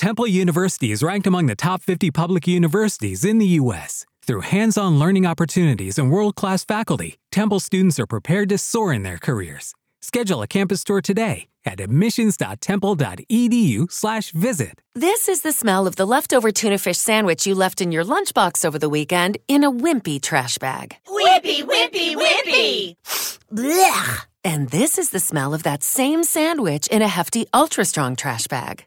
Temple University is ranked among the top 50 public universities in the U.S. Through hands on learning opportunities and world class faculty, Temple students are prepared to soar in their careers. Schedule a campus tour today at admissions.temple.edu/slash visit. This is the smell of the leftover tuna fish sandwich you left in your lunchbox over the weekend in a wimpy trash bag. Wimpy, wimpy, wimpy! Blech! And this is the smell of that same sandwich in a hefty, ultra strong trash bag.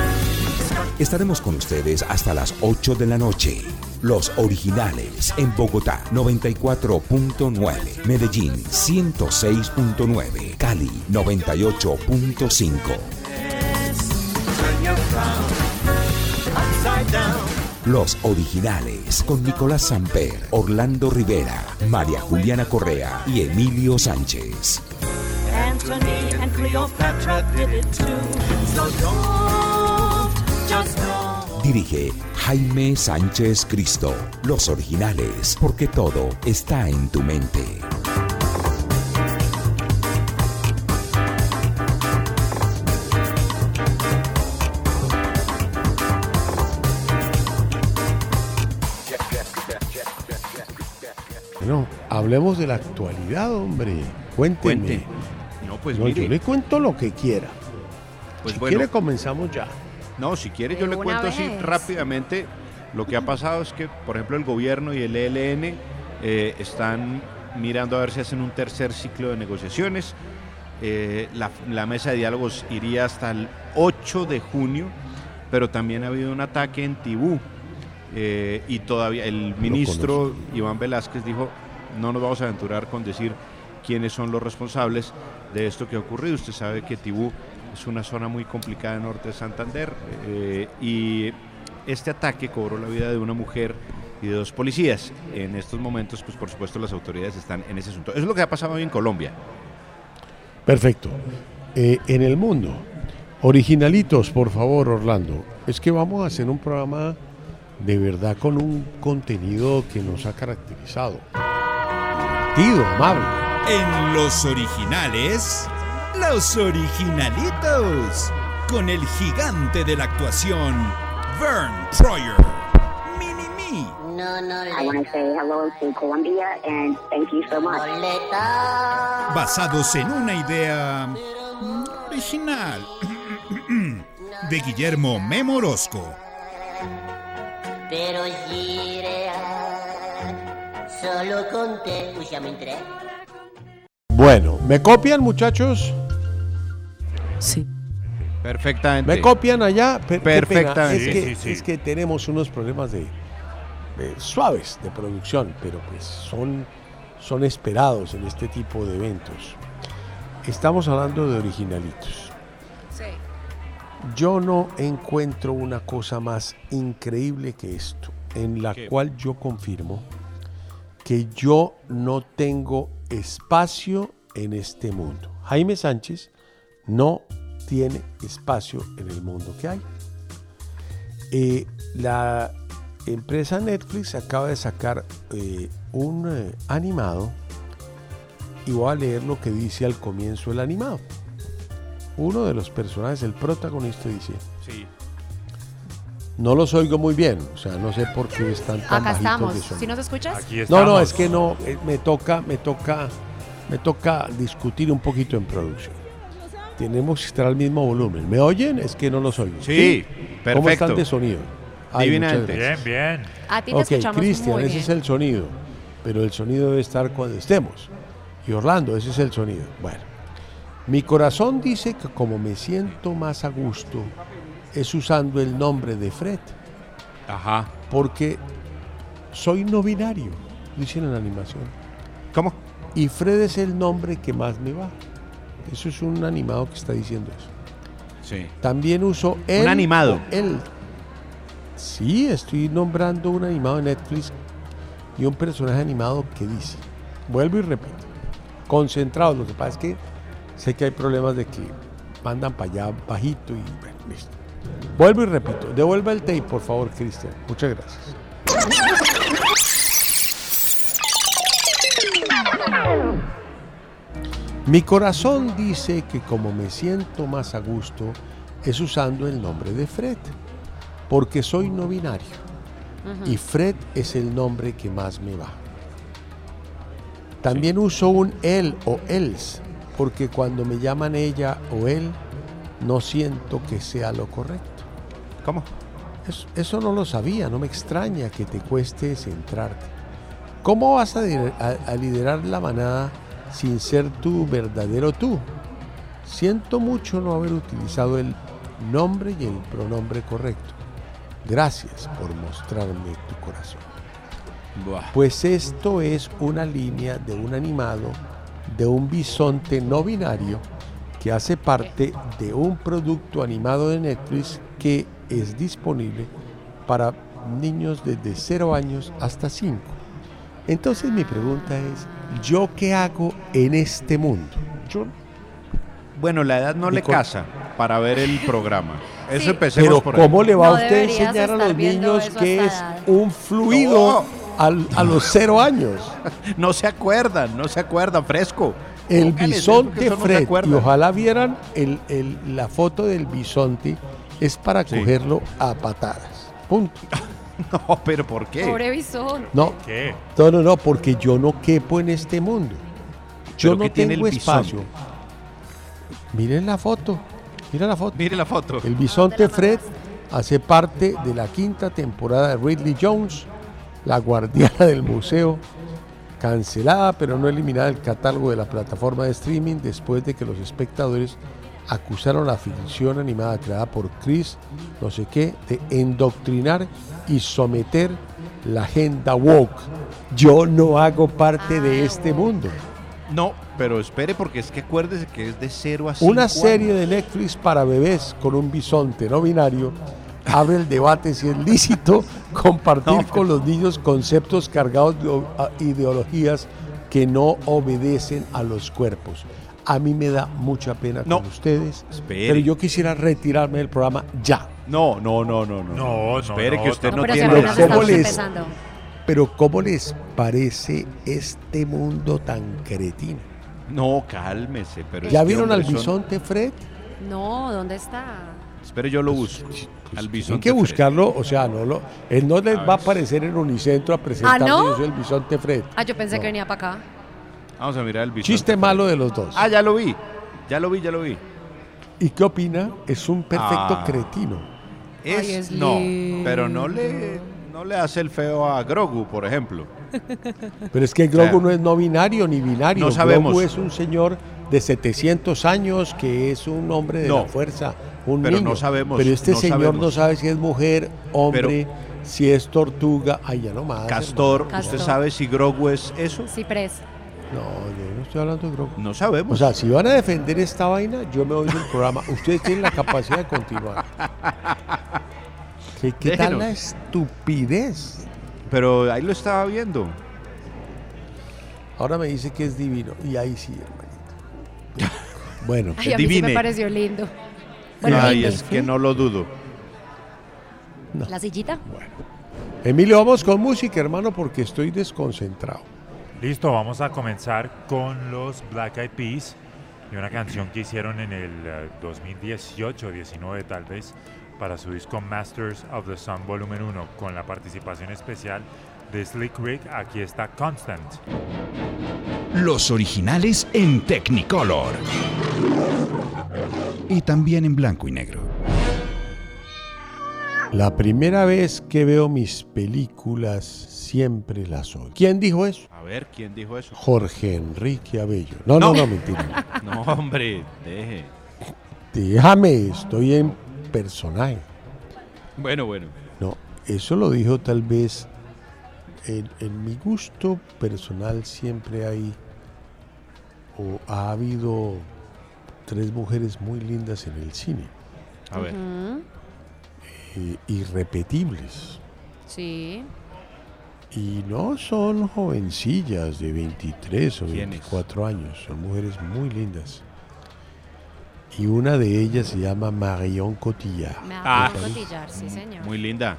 Estaremos con ustedes hasta las 8 de la noche. Los originales en Bogotá 94.9, Medellín 106.9, Cali 98.5. Los originales con Nicolás Samper, Orlando Rivera, María Juliana Correa y Emilio Sánchez. Anthony and Cleopatra did it too. So don't. Dirige Jaime Sánchez Cristo. Los originales, porque todo está en tu mente. Bueno, hablemos de la actualidad, hombre. Cuénteme. Cuente. No, pues No, mire. yo le cuento lo que quiera. Pues si bueno. quiere comenzamos ya. No, si quiere yo le cuento así rápidamente. Lo que ha pasado es que, por ejemplo, el gobierno y el ELN eh, están mirando a ver si hacen un tercer ciclo de negociaciones. Eh, la, la mesa de diálogos iría hasta el 8 de junio, pero también ha habido un ataque en Tibú. eh, y todavía el ministro Iván Velázquez dijo, no nos vamos a aventurar con decir quiénes son los responsables de esto que ha ocurrido. Usted sabe que Tibú es una zona muy complicada en norte de Santander eh, y este ataque cobró la vida de una mujer y de dos policías. En estos momentos, pues por supuesto las autoridades están en ese asunto. Eso es lo que ha pasado hoy en Colombia. Perfecto. Eh, en el mundo, originalitos, por favor, Orlando. Es que vamos a hacer un programa de verdad con un contenido que nos ha caracterizado. Divertido, amable. En los originales, los originalitos, con el gigante de la actuación, Vern Troyer. Mini Me. No, no I want to say hello to Colombia and thank you so much. basados en una idea mm, original de Guillermo Memorosco. Pero gira solo con te. Uy, ya me entré. Bueno, ¿me copian, muchachos? Sí. Perfectamente. ¿Me copian allá? Per-. Perfectamente. Es, Sí, que, sí, sí. es que tenemos unos problemas de, de suaves de producción, pero pues son, son esperados en este tipo de eventos. Estamos hablando de originalitos. Sí. Yo no encuentro una cosa más increíble que esto, en la ¿Qué? cual yo confirmo que yo no tengo espacio en este mundo. Jaime Sánchez no tiene espacio en el mundo que hay. Eh, la empresa Netflix acaba de sacar eh, un eh, animado y voy a leer lo que dice al comienzo el animado. Uno de los personajes, el protagonista, dice, Sí. no los oigo muy bien, o sea, no sé por qué están tan Acá bajitos estamos. de sonido. ¿Sí nos escuchas? Aquí No, no, es que no, eh, me toca, me toca, me toca discutir un poquito en producción. Tenemos que estar al mismo volumen. ¿Me oyen? Es que no los oigo. Sí, ¿Cómo están perfecto. de sonido? Ay, gracias. Bien, bien. A ti te Ok, escuchamos Cristian, ese bien. es el sonido, pero el sonido debe estar cuando estemos. Y Orlando, ese es el sonido. Bueno, mi corazón dice que como me siento más a gusto es usando el nombre de Fred, Ajá. porque soy no binario, dicen en la animación. ¿Cómo? Y Fred es el nombre que más me va. Eso es un animado que está diciendo eso. Sí. También uso él. animado. o Él. Sí, estoy nombrando un animado de Netflix y un personaje animado que dice. Vuelvo y repito. Concentrados. Lo que pasa es que sé que hay problemas de que mandan para allá bajito y bueno, listo. Vuelvo y repito. Devuelva el tape, por favor, Cristian. Muchas gracias. Mi corazón dice que como me siento más a gusto es usando el nombre de Fred, porque soy no binario y Fred es el nombre que más me va. También uso un él o else, porque cuando me llaman ella o él, no siento que sea lo correcto. ¿Cómo? Eso, eso no lo sabía, no me extraña que te cueste centrarte. ¿Cómo vas a, lider- a- a liderar la manada sin ser tu verdadero tú? Siento mucho no haber utilizado el nombre y el pronombre correcto. Gracias por mostrarme tu corazón. Buah. Pues esto es una línea de un animado de un bisonte no binario que hace parte de un producto animado de Netflix que es disponible para niños desde 0 años hasta 5. Entonces mi pregunta es, ¿yo qué hago en este mundo? Yo Bueno, la edad no le Nicole. casa para ver el programa. Eso Sí. empecemos Pero por ahí. ¿cómo le va No a usted a enseñar a los niños que es un fluido al- a los 0 años? No se acuerdan, no se acuerdan, fresco. El bisonte no Fred, y ojalá vieran el- el- la foto del bisonte, es para Sí. cogerlo a patadas. Punto. No, pero ¿por qué? Pobre bisón. No, ¿Qué? no, no, no, porque yo no quepo en este mundo. Yo ¿Pero no tiene tengo el espacio. Miren la foto, mira la foto. Mire la foto. El bisonte Fred hace parte de la quinta temporada de Ridley Jones, la guardiana del museo, cancelada pero no eliminada del catálogo de la plataforma de streaming después de que los espectadores acusaron la ficción animada creada por Chris, no sé qué, de endoctrinar y someter la agenda woke. Yo no hago parte de este mundo. No, pero espere porque es que acuérdese que es de 0 a 5 Una serie de Netflix para bebés con un bisonte no binario abre el debate si es lícito compartir No, con los niños conceptos cargados de ideologías que no obedecen a los cuerpos. A mí me da mucha pena No. con ustedes, Espere. pero yo quisiera retirarme del programa ya. No, no, no, no, no. No, no, Espere no, que usted No, no, tiene Pero ¿cómo les-. Pero ¿cómo les parece este mundo tan cretino? No, cálmese, pero ¿Ya vieron al son- bisonte Fred? No, ¿dónde está? Espere, yo lo busco. al Tienen bisonte que Fred. buscarlo, o sea, no lo, él no les A va a aparecer en Unicentro a presentarse, ¿no? yo soy el bisonte Fred. Ah, yo pensé No. que venía para acá. Vamos a mirar el bisonte. Chiste malo de los dos. Ah, ya lo vi. Ya lo vi, ya lo vi. ¿Y qué opina? Es un perfecto Ah. cretino. Es, Ay, es no, pero no le, no le hace el feo a Grogu, por ejemplo. Pero es que Grogu sea, no es no binario ni binario. no sabemos. Grogu es un señor de 700 años que es un hombre de No. la fuerza, un Pero niño. no sabemos, Pero este no señor no sabe si es mujer, hombre, si es tortuga. Ay, ya no más. Castor, Castor. ¿usted sabe si Grogu es eso? Cipres. No, yo no estoy hablando de Grogu. No sabemos. O sea, si van a defender esta vaina, yo me voy del programa. Ustedes tienen la capacidad de continuar. ¿Qué, qué tal la estupidez? pero ahí lo estaba viendo. Ahora me dice que es divino. Y ahí sí, hermanito. Bueno, Ay, a mí sí me pareció lindo. Bueno, Ay, lindo. es que no lo dudo. ¿La sillita? Emilio, vamos con música, hermano, porque estoy desconcentrado. Listo, vamos a comenzar con los Black Eyed Peas y una canción que hicieron en el eh, 2018, 19 tal vez, para su disco Masters of the Sun Volumen 1, con la participación especial de Slick Rick. Aquí está Constant. Los originales en Technicolor. Y también en blanco y negro. La primera vez que veo mis películas, siempre las oigo. ¿Quién dijo eso? A ver, ¿quién dijo eso? Jorge Enrique Abello. No, no, No. no, mentira. No, hombre, deje. Déjame, estoy en personaje. Bueno, bueno. No, eso lo dijo tal vez en, en mi gusto personal siempre hay o ha habido tres mujeres muy lindas en el cine, A ver. Eh, irrepetibles. Sí. Y no son jovencillas de 23 o ¿Quiénes? 24 años, son mujeres muy lindas. Y una de ellas se llama Marion Cotillard. Ah. hago cotillar, sí, señor. Muy linda.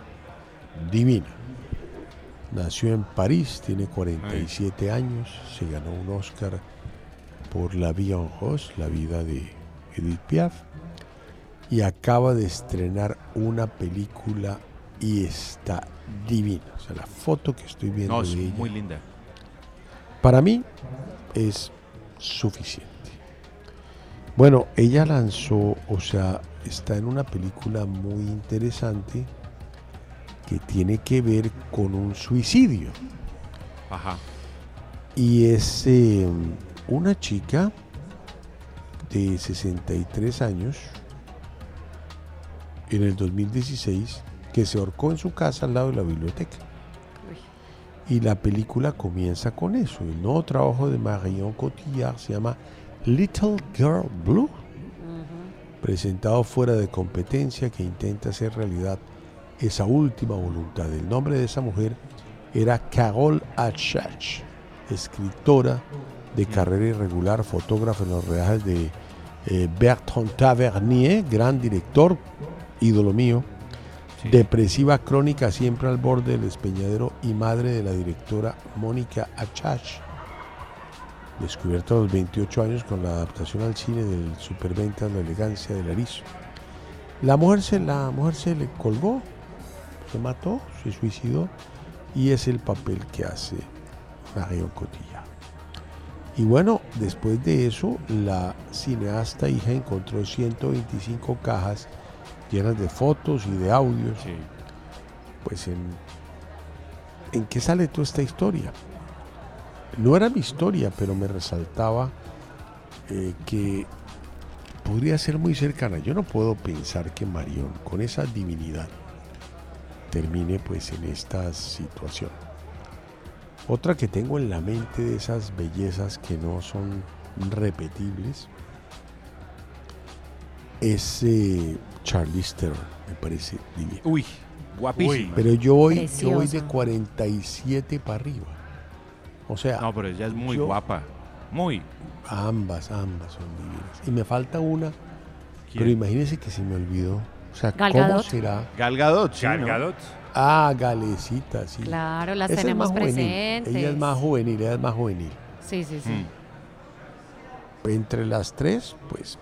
divina. Nació en París, tiene 47 años, se ganó un Oscar por La Vie en Rose, la vida de Edith Piaf, y acaba de estrenar una película y está divina. O sea, la foto que estoy viendo No, es de ella, muy linda. para mí es suficiente. Bueno, ella lanzó, o sea, está en una película muy interesante que tiene que ver con un suicidio. Ajá. Y es eh, una chica de 63 años en el 2016 que se ahorcó en su casa al lado de la biblioteca. Y la película comienza con eso. El nuevo trabajo de Marion Cotillard se llama Little Girl Blue, presentado fuera de competencia que intenta hacer realidad esa última voluntad. El nombre de esa mujer era Carol Achach, escritora de carrera irregular, fotógrafa en los reajes de eh, Bertrand Tavernier, gran director, ídolo mío, depresiva crónica siempre al borde del despeñadero y madre de la directora Mónica Achach, descubierta a los 28 años con la adaptación al cine del superventa La elegancia del erizo. La mujer se, la mujer se le colgó, se mató, se suicidó y es el papel que hace Marion Cotillard. Y bueno, después de eso, la cineasta hija encontró 125 cajas llenas de fotos y de audios. Pues en, ¿en qué sale toda esta historia? No era mi historia, pero me resaltaba eh, que podría ser muy cercana. Yo no puedo pensar que Marion, con esa divinidad, termine pues en esta situación. Otra que tengo en la mente de esas bellezas que no son repetibles es eh, Charlize Theron, me parece divina. Uy, guapísima. Pero yo voy, yo voy de Preciosa. 47 para arriba. O sea, No, pero ella es muy yo- guapa. Muy. ambas, ambas son divinas. Y me falta una, ¿Quién? pero imagínense que se me olvidó. O sea, Gal ¿cómo Gadot. será? Gal Gadot, sí, Gal ¿no? Gadot. Ah, Galecita, sí. Claro, las Esa es tenemos más juvenil. presentes. Ella es más juvenil, ella es más juvenil. Sí, sí, sí. Mm. Entre las tres, pues,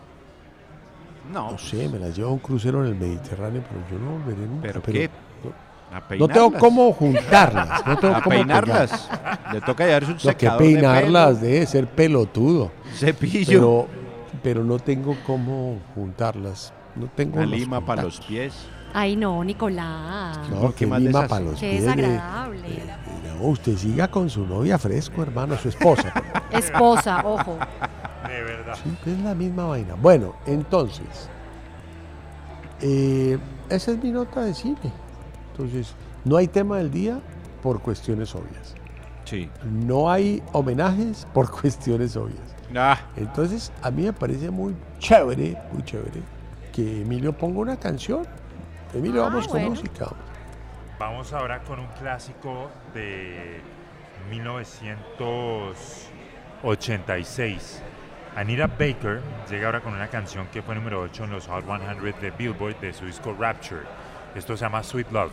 No, no sé, me las llevo a un crucero en el Mediterráneo, pero yo no volveré nunca. ¿Pero pero qué? no- a No tengo cómo juntarlas. No tengo A cómo peinarlas. Le toca llevarse un que secador de peinarlas pelo, debe ser pelotudo. cepillo, Pero, pero no tengo cómo juntarlas. No tengo una lima para los contactos. pies. Ay, no, Nicolás. No, ¿Por qué que lima para los Qué pies. de- desagradable. No, usted siga con su novia fresco, hermano, su esposa. Esposa, ojo. De verdad. Sí, es la misma vaina. Bueno, entonces, eh, esa es mi nota de cine. Entonces, no hay tema del día por cuestiones obvias. Sí. No hay homenajes por cuestiones obvias. Ah, Entonces, a mí me parece muy chévere, muy chévere, que Emilio ponga una canción. Emilio, Ah, vamos con música. Vamos ahora con un clásico de 1986. Anita Baker llega ahora con una canción que fue número 8 en los Hot 100 de Billboard de su disco Rapture. Esto se llama Sweet Love.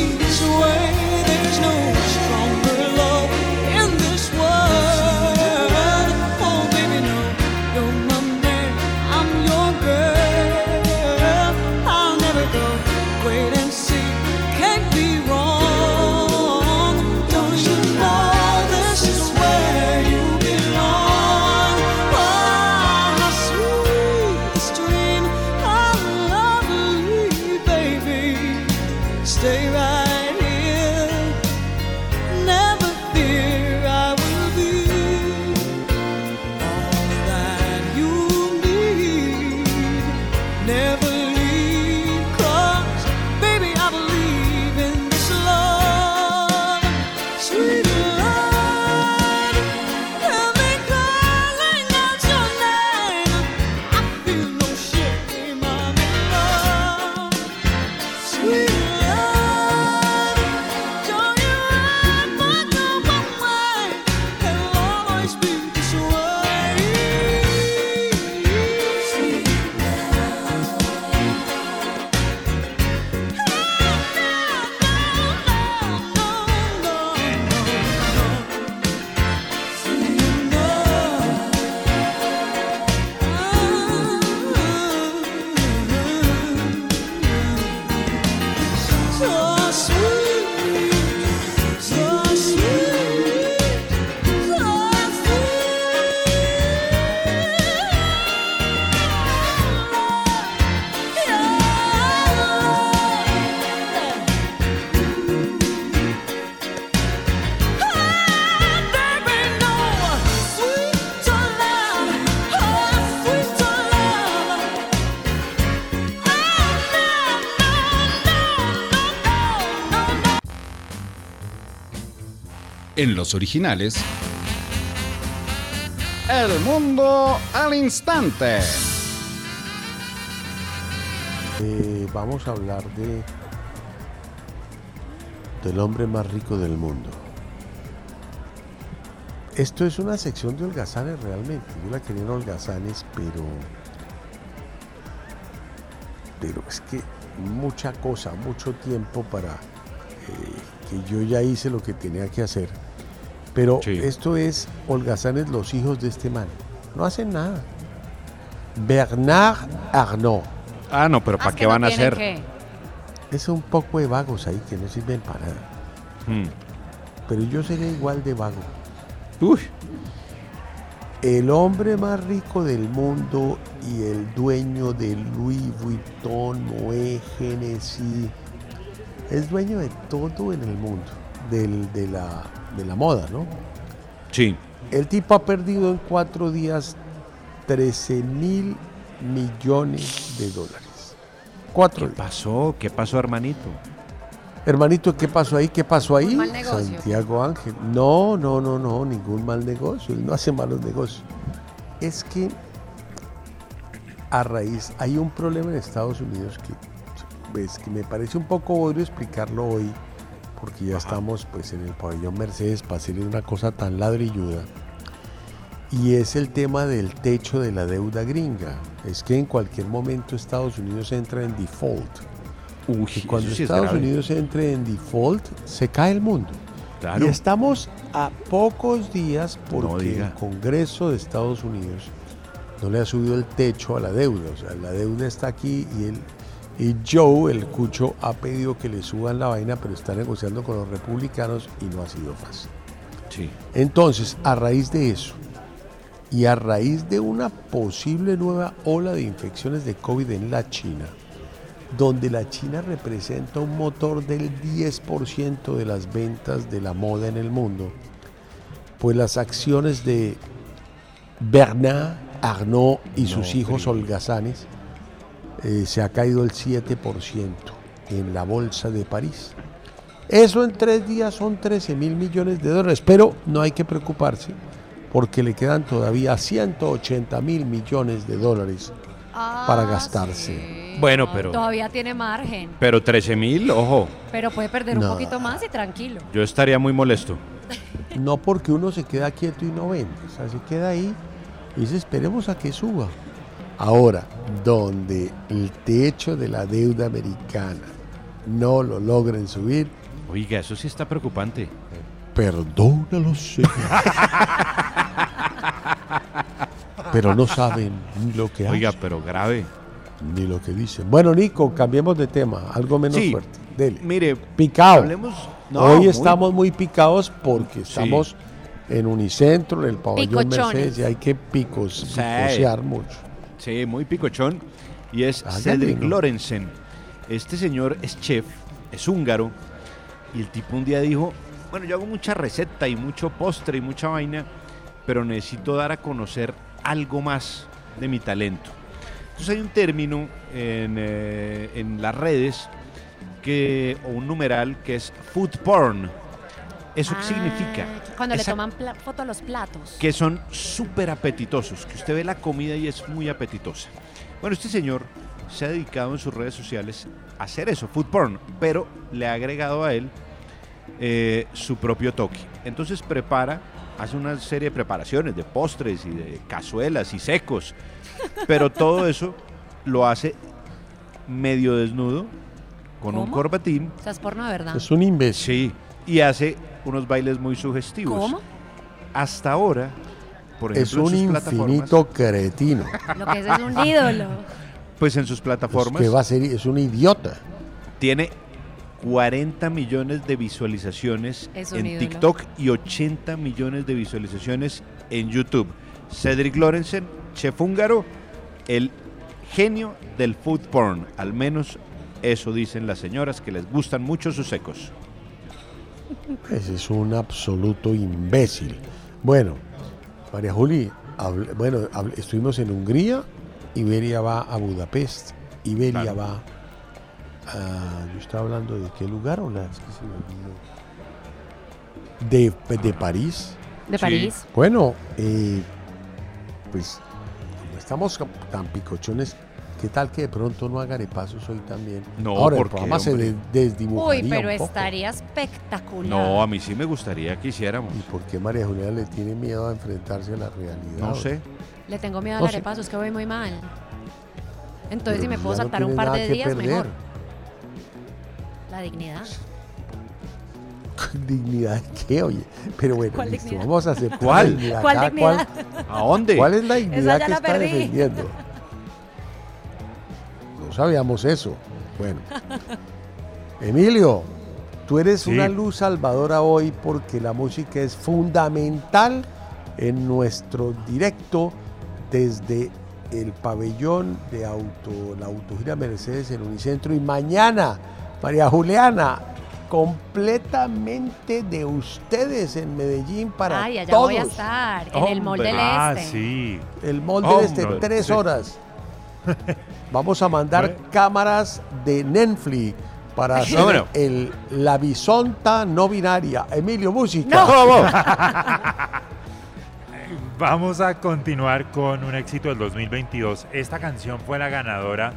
this way. En los originales. El mundo al instante. Eh, vamos a hablar de del hombre más rico del mundo. Esto es una sección de holgazanes realmente. Yo la quería en holgazanes, pero pero es que mucha cosa, mucho tiempo para eh, que yo ya hice lo que tenía que hacer. Pero esto es holgazanes los hijos de este man. No hacen nada. Bernard Arnault. Ah, no, pero ¿para qué van a hacer? Es un poco de vagos ahí que no sirven para nada. Hmm. Pero yo seré igual de vago. Uy. El hombre más rico del mundo y el dueño de Louis Vuitton, Moët, Genesis, es dueño de todo en el mundo, del- de, la, de la moda, ¿no? Sí. El tipo ha perdido en cuatro días 13 mil millones de dólares. Cuatro ¿Qué pasó? ¿Qué pasó, hermanito? Hermanito, ¿qué pasó ahí? ¿Qué pasó ahí? Un mal negocio. Santiago Ángel. No, no, no, no, ningún mal negocio. Él no hace malos negocios. Es que a raíz, hay un problema en Estados Unidos que, pues, que me parece un poco obvio explicarlo hoy, porque ya estamos pues en el pabellón Mercedes para hacerle una cosa tan ladrilluda. Y es el tema del techo de la deuda gringa. Es que en cualquier momento Estados Unidos entra en default. Uy, Y cuando sí Estados. Unidos entre en default, se cae el mundo. Claro. Y estamos a pocos días porque el Congreso de Estados Unidos no le ha subido el techo a la deuda. O sea, la deuda está aquí y él y Joe, el cucho, ha pedido que le suban la vaina, pero está negociando con los republicanos y no ha sido fácil. Sí. Entonces, a raíz de eso y a raíz de una posible nueva ola de infecciones de COVID en la China, donde la China representa un motor del 10% de las ventas de la moda en el mundo, pues las acciones de Bernard Arnault y sus hijos holgazanes eh, se ha caído el 7% en la bolsa de París. Eso en tres días son 13 mil millones de dólares, pero no hay que preocuparse porque le quedan todavía 180 mil millones de dólares para Ah, gastarse. sí. Bueno, pero- Todavía tiene margen. Pero 13 mil, ojo, Pero puede perder un poquito más y tranquilo. yo estaría muy molesto. No porque uno se queda quieto y no vende, o sea, se queda ahí y dice esperemos a que suba. Ahora, donde el techo de la deuda americana no lo logren subir, Oiga, eso sí está preocupante. perdónalos, Señor. Pero no saben ni lo que Oiga, hacen, pero grave. ni lo que dicen. Bueno, Nico, cambiemos de tema, algo menos Sí. fuerte. Dele. Mire, Picado. hablemos. No, Hoy muy- estamos muy picados porque estamos en Unicentro, en el pabellón Picochones. Mercedes, y hay que picos, Sí. picosear mucho. Sí, muy picochón. Y es Hágale, Cedric ¿no? Lorenzen. Este señor es chef, es húngaro. Y el tipo un día dijo, bueno, yo hago mucha receta y mucho postre y mucha vaina, pero necesito dar a conocer algo más de mi talento. Entonces hay un término en, eh, en las redes que, o un numeral que es food porn. ¿Eso qué Ah, significa? Cuando le toman foto a los platos. que son súper apetitosos, que usted ve la comida y es muy apetitosa. Bueno, este señor se ha dedicado en sus redes sociales a hacer eso, food porn, pero le ha agregado a él eh, su propio toque. Entonces prepara, hace una serie de preparaciones de postres y de cazuelas y secos, pero todo eso lo hace medio desnudo, con un corbatín, O sea, es porno de verdad. Es un imbécil. sí, y hace unos bailes muy sugestivos. ¿Cómo? Hasta ahora, por Es ejemplo, un en sus plataformas, infinito cretino. Lo que es es un ídolo. pues en sus Es plataformas que va a ser, es un idiota. tiene 40 millones de visualizaciones Es en ídolo. TikTok y 80 millones de visualizaciones en YouTube. Cedric Lorenzen, chef húngaro, el genio del food porn, al menos eso dicen las señoras que les gustan mucho sus secos. Ese es un absoluto imbécil. Bueno, María Juli, hable- bueno, hable- estuvimos en Hungría, Iberia va a Budapest, Iberia Claro. va a... Yo estaba hablando de qué lugar o la... es que se me olvidó. de, de París. De Sí. París. Bueno, eh, pues como estamos tan picochones, ¿qué tal que de pronto no haga pasos hoy también? No, Ahora ¿por el se de- desdibujaría Uy, pero un poco. estaría espectacular. No, a mí sí me gustaría que hiciéramos. ¿Y por qué María Juliana le tiene miedo a enfrentarse a la realidad? No sé. Le tengo miedo No al arepaso, es que voy muy mal. Entonces, si me puedo no saltar un par nada de que días, perder. mejor. La dignidad. ¿Dignidad de qué, oye? Pero bueno, ¿Cuál listo, dignidad? vamos a hacer ¿Cuál? ¿A dónde? ¿Cuál es la dignidad que la está perdí. defendiendo? No sabíamos eso. Bueno. Emilio, tú eres Sí. una luz salvadora hoy porque la música es fundamental en nuestro directo desde el pabellón de auto, la autogira Mercedes en Unicentro. Y mañana, María Juliana, completamente de ustedes en Medellín para Ay, allá todos. voy a estar, en el Mall del Ah, Este. sí. El Mall del Este, no, tres sí. horas. Vamos a mandar cámaras de Netflix para hacer el, la bisonta no binaria. Emilio, música. Vamos a continuar con un éxito del 2022. Esta canción fue la ganadora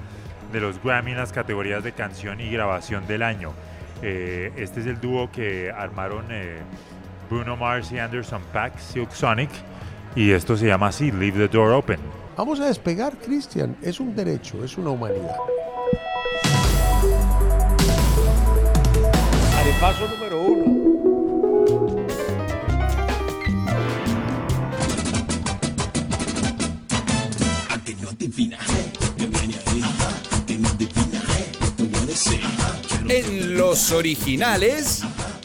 de los Grammy en las categorías de canción y grabación del año. Eh, este es el dúo que armaron eh, Bruno Mars y Anderson Paak, Silk Sonic, y esto se llama así, Leave the Door Open. Vamos a despegar, Cristian. Es un derecho, es una humanidad. Arepaso número uno. En los originales,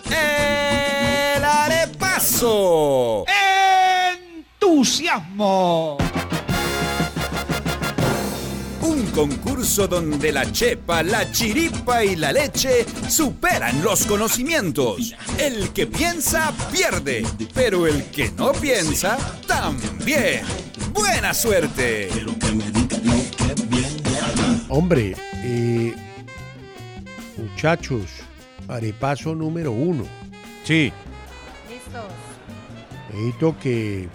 el arepaso. ¡Entusiasmo! Un concurso donde la chepa, la chiripa y la leche superan los conocimientos. El que piensa pierde, pero el que no piensa también. Buena suerte. Hombre, eh, muchachos, arepaso número uno. Sí. Listos. Necesito que,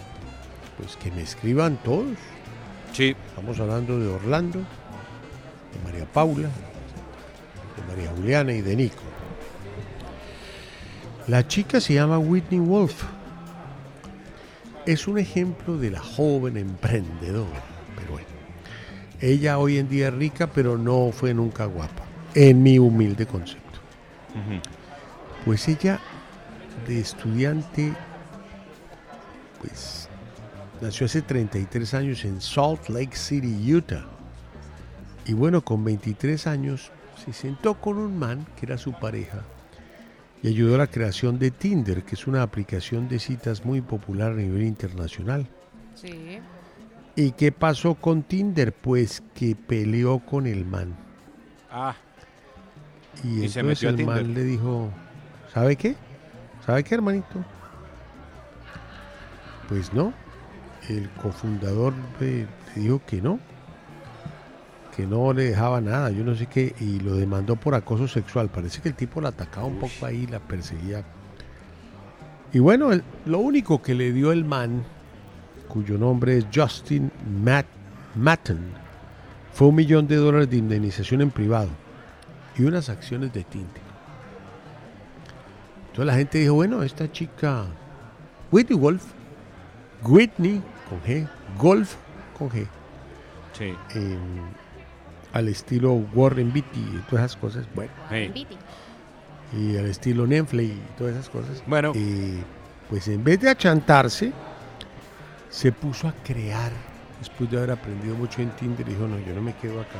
pues, que me escriban todos. Sí. Estamos hablando de Orlando, de María Paula, de María Juliana y de Nico. La chica se llama Whitney Wolf. Es un ejemplo de la joven emprendedora. Pero bueno, ella hoy en día es rica, pero no fue nunca guapa, en mi humilde concepto. Pues ella, de estudiante, pues nació hace 33 años en Salt Lake City, Utah. Y bueno, con 23 años se sentó con un man que era su pareja y ayudó a la creación de Tinder, que es una aplicación de citas muy popular a nivel internacional. Sí. ¿Y qué pasó con Tinder? Pues que peleó con el man. Ah. Y, Y se entonces a el man le dijo, ¿sabe qué? ¿Sabe qué, hermanito? Pues no. El cofundador le, le dijo que no. Que no le dejaba nada, yo no sé qué, y lo demandó por acoso sexual. Parece que el tipo la atacaba un poco ahí, la perseguía. Y bueno, el- lo único que le dio el man, cuyo nombre es Justin Matt, Matten, fue un millón de dólares de indemnización en privado y unas acciones de Tinder. Entonces la gente dijo, bueno, esta chica, Whitney Wolf, Whitney con G, Golf con G, Sí. eh, al estilo Warren Beatty y todas esas cosas, bueno, y al estilo Netflix y todas esas cosas. Bueno. eh, pues en vez de achantarse, se puso a crear, después de haber aprendido mucho en Tinder, dijo, no, yo no me quedo acá.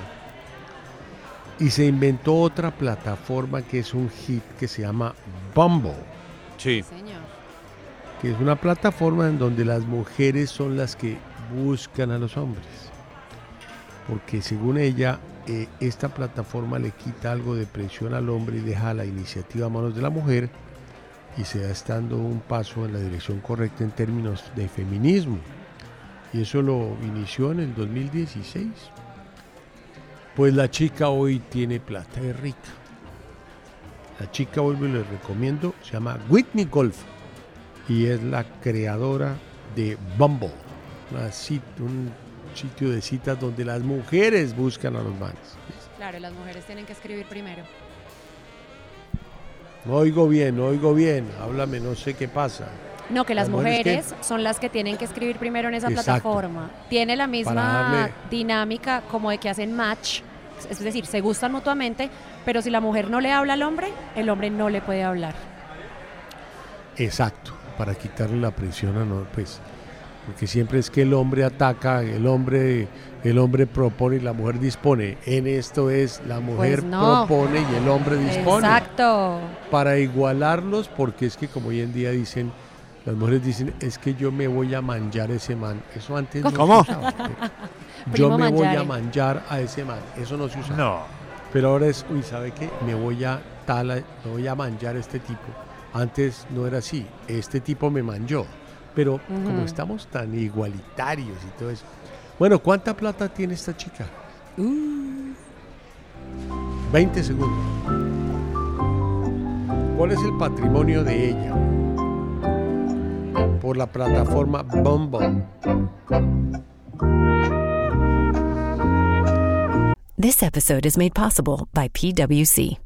Y se inventó otra plataforma que es un hit que se llama Bumble, Sí. Señor. Que es una plataforma en donde las mujeres son las que buscan a los hombres. Porque según ella, eh, esta plataforma le quita algo de presión al hombre y deja la iniciativa a manos de la mujer y se da estando un paso en la dirección correcta en términos de feminismo. Y eso lo inició en el 2016. Pues la chica hoy tiene plata, es rica. La chica hoy les recomiendo, se llama Whitney Golf y es la creadora de Bumble, un sitio de citas donde las mujeres buscan a los manes. Claro, las mujeres tienen que escribir primero. No oigo bien, no oigo bien, háblame, no sé qué pasa. No, que las, Las mujeres mujeres son las que tienen que escribir primero en esa Exacto. plataforma. Tiene la misma darle- dinámica como de que hacen match, es decir, se gustan mutuamente, pero si la mujer no le habla al hombre, el hombre no le puede hablar. Exacto, para quitarle la presión a no, pues, porque siempre es que el hombre ataca, el hombre, el hombre propone y la mujer dispone. En esto es la mujer Pues no. propone y el hombre dispone. Exacto. Para igualarlos, porque es que como hoy en día dicen, las mujeres dicen, es que yo me voy a manjar ese man. Eso antes no ¿Cómo? se usaba. Yo me voy a manjar a ese man. Eso no se usaba. No. Pero ahora es, uy, ¿sabe qué? Me voy a matar, no voy a manjar a este tipo. Antes no era así, este tipo me manjó. Pero como estamos tan igualitarios y todo eso. Bueno, ¿cuánta plata tiene esta chica? 20 segundos. ¿Cuál es el patrimonio de ella? Por la plataforma Bumble. This episode is made possible by PWC.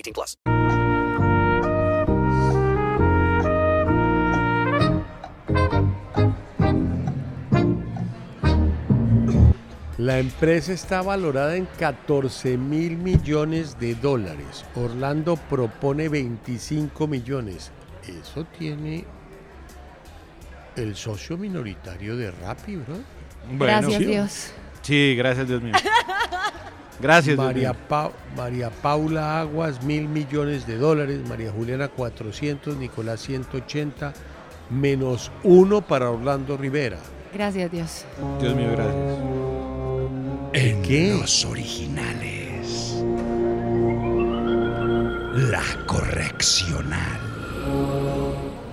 18 plus. La empresa está valorada en 14 mil millones de dólares. Orlando propone 25 millones. Eso tiene el socio minoritario de Rappi, bro. Gracias, sí. Dios. Sí, gracias Dios mío. Gracias Dios María. Pa- María Paula Aguas, mil millones de dólares. María Juliana, 400. Nicolás, 180. Menos uno para Orlando Rivera. Gracias, Dios. Dios mío, gracias. En ¿Qué? los originales. La correccional.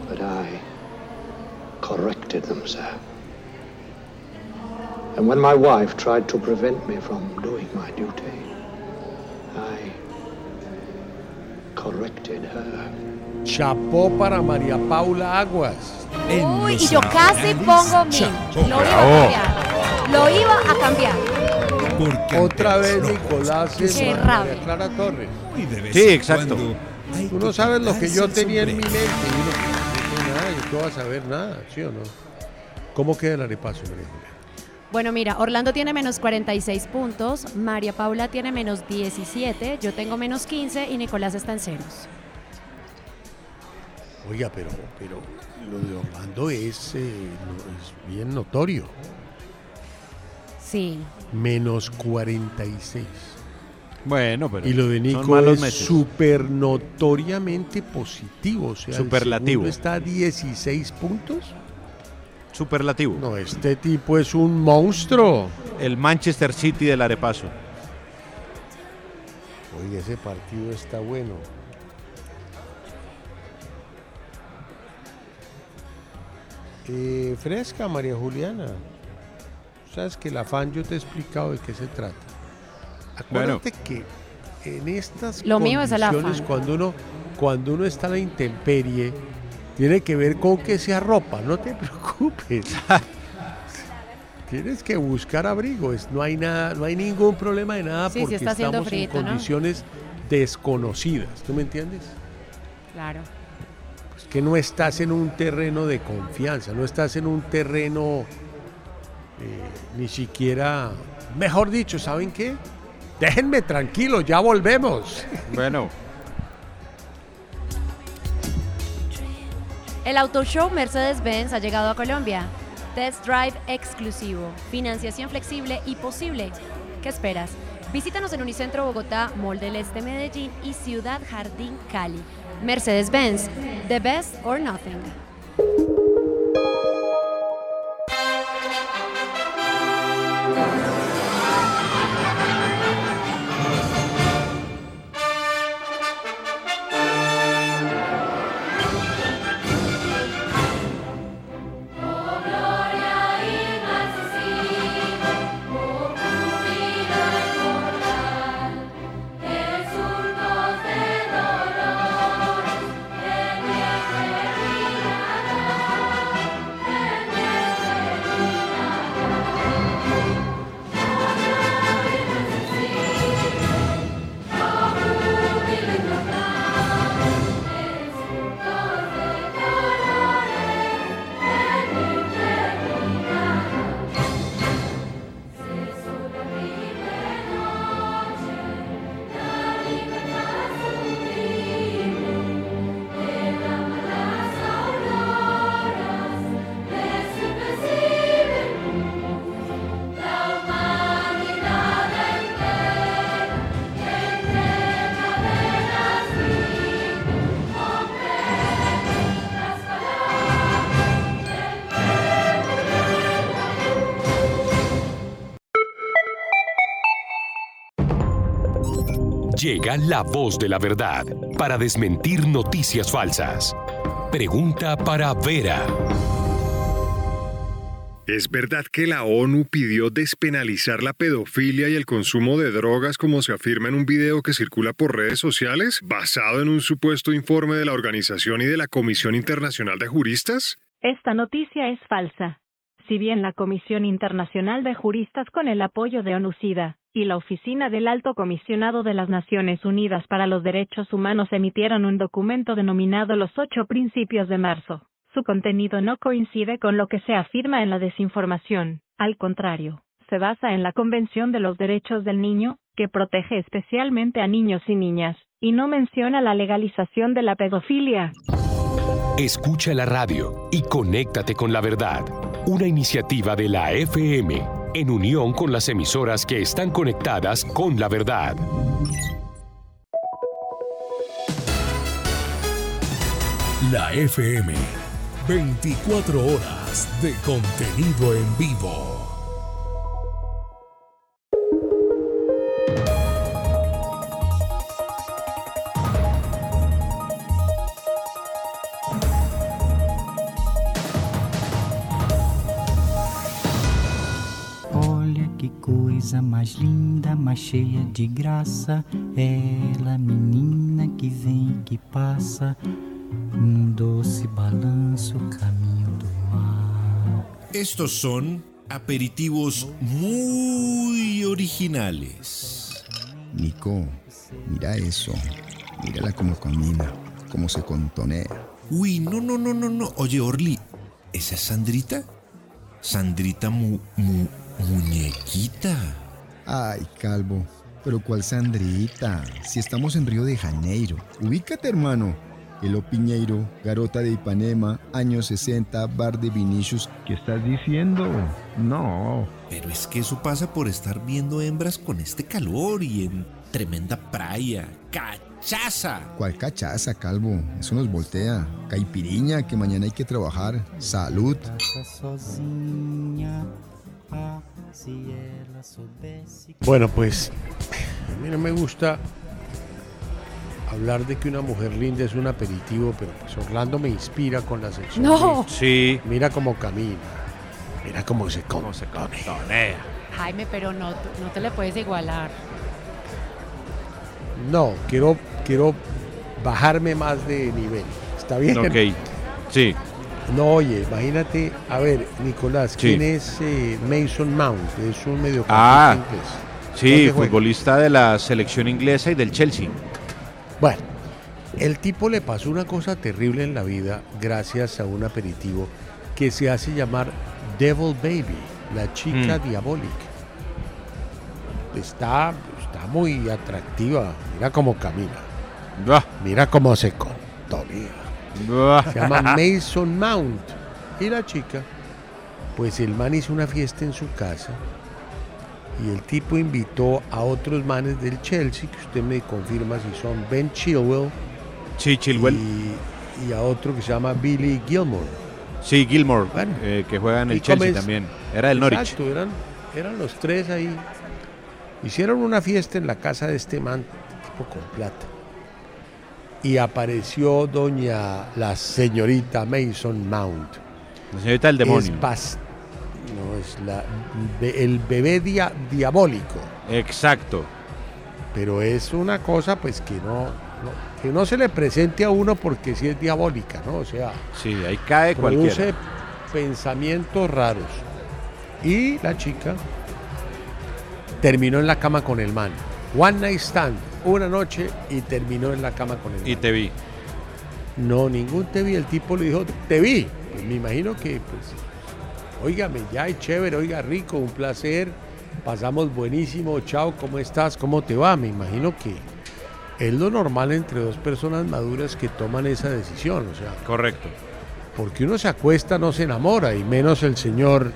But I corrected them, sir. And when my wife tried to prevent me from doing my duty, I corrected her. Chapó para María Paula Aguas. Uy, y yo casi pongo mil. Lo iba a cambiar. Lo iba a cambiar. Otra vez Nicolás en María. Clara Torres. Sí, exacto. Tú no sabes lo que yo tenía en mi mente. Y no sé nada, yo qué vas a saber nada, ¿sí o no? ¿Cómo queda el arepaso, María Julia? Bueno, mira, Orlando tiene menos 46 puntos, María Paula tiene menos 17, yo tengo menos 15 y Nicolás está en ceros. Oiga, pero, pero lo de Orlando es, eh, es bien notorio. Sí. Menos 46. Bueno, pero Y lo de Nico es súper notoriamente positivo. O sea, Superlativo. está a 16 puntos. Superlativo. No, este tipo es un monstruo. El Manchester City del arepaso. Oye, ese partido está bueno. Eh, fresca, María Juliana. Sabes que el afán yo te he explicado de qué se trata. Acuérdate que en estas Lo mío es el condiciones, afán. cuando uno cuando uno está a la intemperie, tiene que ver con que se arropa. No te preocupes. Tienes que buscar abrigo. Es- no hay nada, no hay ningún problema de nada Sí, porque está estamos en condiciones desconocidas. ¿Tú me entiendes? Claro. Pues que no estás en un terreno de confianza, no estás en un terreno eh, ni siquiera, mejor dicho, ¿saben qué? Déjenme tranquilo, ya volvemos. Bueno. El auto show Mercedes-Benz ha llegado a Colombia. Test Drive exclusivo, financiación flexible y posible. ¿Qué esperas? Visítanos en Unicentro Bogotá, Mall del Este Medellín y Ciudad Jardín Cali. Mercedes-Benz, the best or nothing. Llega la voz de la verdad para desmentir noticias falsas. Pregunta para Vera. ¿Es verdad que la ONU pidió despenalizar la pedofilia y el consumo de drogas como se afirma en un video que circula por redes sociales, basado en un supuesto informe de la organización y de la Comisión Internacional de Juristas? Esta noticia es falsa. Si bien la Comisión Internacional de Juristas con el apoyo de ONUCIDA y la Oficina del Alto Comisionado de las Naciones Unidas para los Derechos Humanos emitieron un documento denominado Los Ocho Principios de Marzo, su contenido no coincide con lo que se afirma en la desinformación. Al contrario, se basa en la Convención de los Derechos del Niño, que protege especialmente a niños y niñas, y no menciona la legalización de la pedofilia. Escucha la radio y conéctate con la verdad. Una iniciativa de la FM en unión con las emisoras que están conectadas con la verdad. La FM. 24 horas de contenido en vivo. Mais linda, mais cheia de graça. Ela, menina que vem e que passa, num doce balanço, caminho do mar. Estos son aperitivos muy originales. Nico, mira eso. Mírala cómo camina, cómo se contonea. Uy, no, no, no, no, no. Oye, Orly, ¿esa es Sandrita? Sandrita mu, mu, muñequita. Ay, Calvo, pero ¿cuál Sandrita? Si estamos en Río de Janeiro. Ubícate, hermano. El Piñeiro, Garota de Ipanema, años 60, bar de Vinicius. ¿Qué estás diciendo? No. Pero es que eso pasa por estar viendo hembras con este calor y en tremenda playa. ¡Cachaza! ¿Cuál cachaza, Calvo? Eso nos voltea. Caipiriña, que mañana hay que trabajar. Salud. Bueno, pues a mí no me gusta hablar de que una mujer linda es un aperitivo, pero pues Orlando me inspira con la sexualidad. No. Sí. Mira cómo camina. Mira cómo se, cómo se contonea. Jaime, pero no, no te le puedes igualar. No, quiero, quiero bajarme más de nivel. ¿Está bien? Ok. Sí. No, oye, imagínate, a ver, Nicolás, Sí. ¿quién es eh, Mason Mount? Es un mediocampista Ah, inglés. sí, futbolista de la selección inglesa y del Chelsea. Bueno, el tipo le pasó una cosa terrible en la vida gracias a un aperitivo que se hace llamar Devil Baby, la chica Mm. diabólica. Está, está muy atractiva. Mira cómo camina. Mira cómo se contonea. Se llama Mason Mount. Y la chica, pues el man hizo una fiesta en su casa y el tipo invitó a otros manes del Chelsea, que usted me confirma si son Ben Chilwell. Sí, Chilwell. Y, y a otro que se llama Billy Gilmore. Sí, Gilmore, eh, que juega en el Chelsea también. Era del Norwich. Exacto, eran, eran los tres ahí. Hicieron una fiesta en la casa de este man, tipo con plata. Y apareció doña, la señorita Mason Mount. La señorita del demonio. Es bas- no, es la, be- el bebé dia- diabólico. Exacto. Pero es una cosa pues que no, no- que no se le presente a uno porque sí es diabólica, ¿no? O sea, Sí, ahí cae produce cualquiera. pensamientos raros. Y la chica terminó en la cama con el man. One night stand, una noche y terminó en la cama con el man. Y te vi. No, ningún te vi. El tipo le dijo, te vi. Pues me imagino que, pues, óigame, ya es chévere, oiga, rico, un placer. Pasamos buenísimo. Chao, ¿cómo estás? ¿Cómo te va? Me imagino que es lo normal entre dos personas maduras que toman esa decisión. O sea, Correcto. porque uno se acuesta, no se enamora, y menos el señor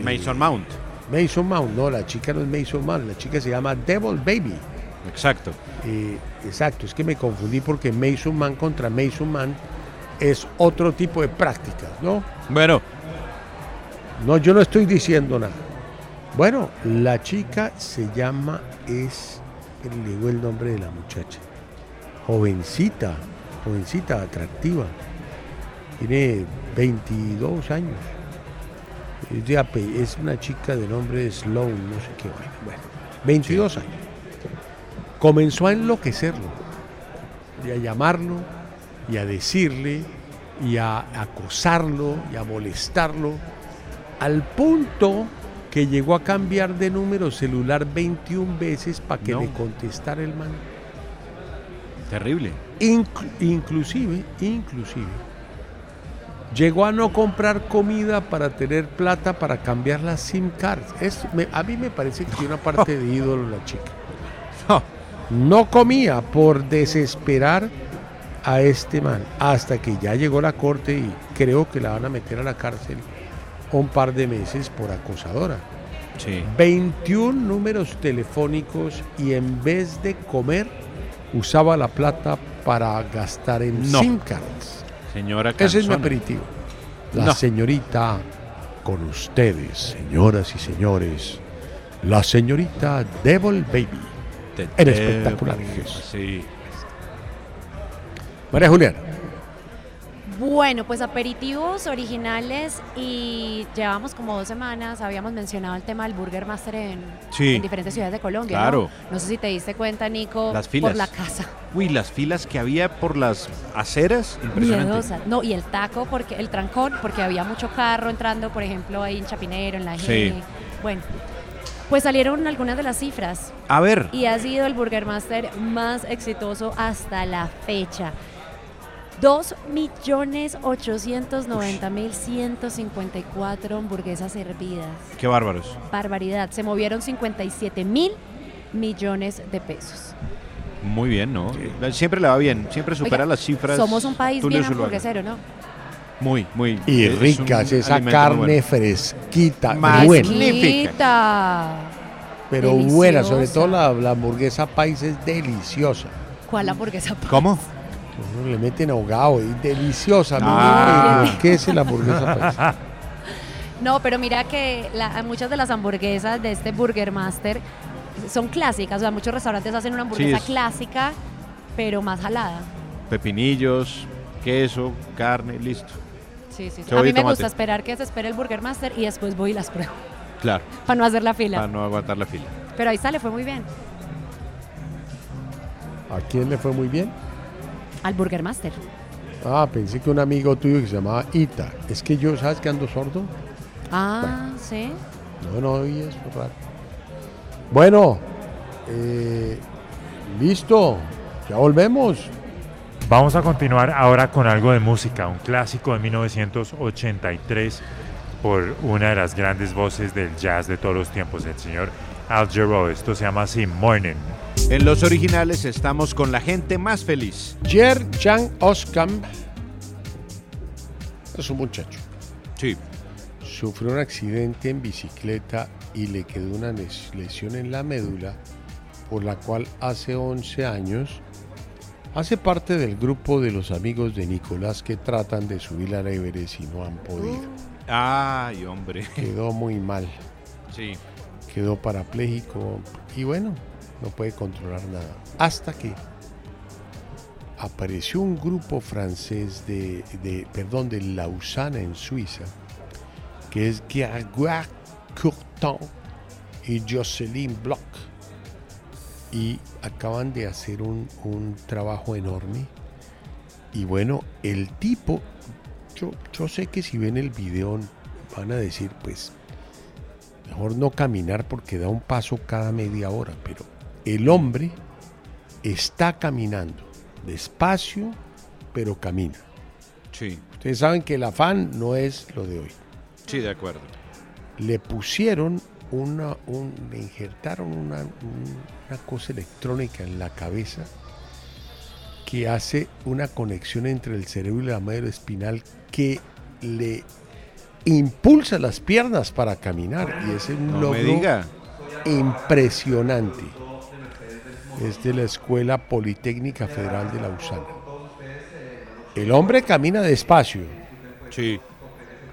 mm, Mason Mount. Mason Mount. No, la chica no es Mason Mount, la chica se llama Devil Baby. Exacto. Eh, exacto, es que me confundí porque Mason Man contra Mason Man es otro tipo de prácticas, ¿no? Bueno. No, yo no estoy diciendo nada. Bueno, la chica se llama es le digo el nombre de la muchacha. Jovencita, jovencita, atractiva. Tiene 22 años. Es, de es una chica de nombre Sloan, no sé qué. Bueno, bueno 22 años. Comenzó a enloquecerlo. Y a llamarlo, y a decirle, y a acosarlo, y a molestarlo. Al punto que llegó a cambiar de número celular 21 veces para que No. le contestara el man. Terrible. Inclu- inclusive, inclusive, llegó a no comprar comida para tener plata para cambiar las SIM cards. Es, me- a mí me parece que tiene una parte de ídolo la chica. No comía por desesperar a este man hasta que ya llegó la corte y creo que la van a meter a la cárcel un par de meses por acosadora. Sí. 21 números telefónicos y en vez de comer usaba la plata para gastar en No. SIM cards. Señora Ese es mi aperitivo. La No. señorita con ustedes, señoras y señores. La señorita Devil Baby. Te- En te- espectaculares. Sí. María Juliana. Bueno, pues aperitivos originales y llevamos como dos semanas, habíamos mencionado el tema del Burger Master en, Sí. en diferentes ciudades de Colombia. Claro. ¿no? No sé si te diste cuenta, Nico, Las filas. por la casa. Uy, las filas que había por las aceras, impresionante. Miedosa. No, y el taco, porque el trancón, porque había mucho carro entrando, por ejemplo, ahí en Chapinero, en la Sí. G. Bueno, pues salieron algunas de las cifras. A ver. Y ha sido el Burger Master más exitoso hasta la fecha. 2.890.154 hamburguesas servidas. Qué bárbaros. Barbaridad. Se movieron 57 mil millones de pesos. Muy bien, ¿no? Siempre le va bien, siempre supera Oiga, las cifras. Somos un país bien hamburguesero, ¿no? Muy, muy. Y es ricas, esa carne bueno. fresquita, Magnífica. Pero Deliciosa. buena, sobre todo la, la hamburguesa país es deliciosa. ¿Cuál hamburguesa? ¿Cómo? Uno le meten ahogado y deliciosa. Ah. ¿no? ¿Qué es la hamburguesa país? No, pero mira que la- muchas de las hamburguesas de este Burger Master son clásicas. O sea, muchos restaurantes hacen una hamburguesa es- clásica, pero más jalada. Pepinillos, queso, carne, listo. Sí, sí, A mí me tomate. gusta esperar que se espere el Burger Master y después voy y las pruebo. Claro. Para no hacer la fila. Para no aguantar la fila. Pero ahí sale, fue muy bien. ¿A quién le fue muy bien? Al Burger Master. Ah, pensé que un amigo tuyo que se llamaba Ita. Es que yo, ¿sabes que ando sordo? Ah, sí. No, no oí eso, raro. Bueno, eh, listo. Ya volvemos. Vamos a continuar ahora con algo de música, un clásico de 1983 por una de las grandes voces del jazz de todos los tiempos, el señor Al Jarreau. Esto se llama así, Morning. En los originales estamos con la gente más feliz. Jer Jan Oskam es un muchacho. Sí. Sufrió un accidente en bicicleta y le quedó una les- lesión en la médula, por la cual hace 11 años hace parte del grupo de los amigos de Nicolás que tratan de subir al Everest y no han podido. Ay, hombre. Quedó muy mal. Sí. Quedó parapléjico y bueno, no puede controlar nada. Hasta que apareció un grupo francés de, de perdón, de Lausana en Suiza, que es Grégoire Courtin y Jocelyn Bloch. Y acaban de hacer un, un trabajo enorme. Y bueno, el tipo, yo, yo sé que si ven el video van a decir, pues, mejor no caminar porque da un paso cada media hora, pero el hombre está caminando despacio, pero camina. Sí. Ustedes saben que el afán no es lo de hoy. Sí, de acuerdo. Le pusieron una, un, le injertaron una, un- una cosa electrónica en la cabeza que hace una conexión entre el cerebro y la médula espinal que le impulsa las piernas para caminar y es un No me logro diga. impresionante. Es de la Escuela Politécnica Federal de Lausana. El hombre camina despacio. Sí.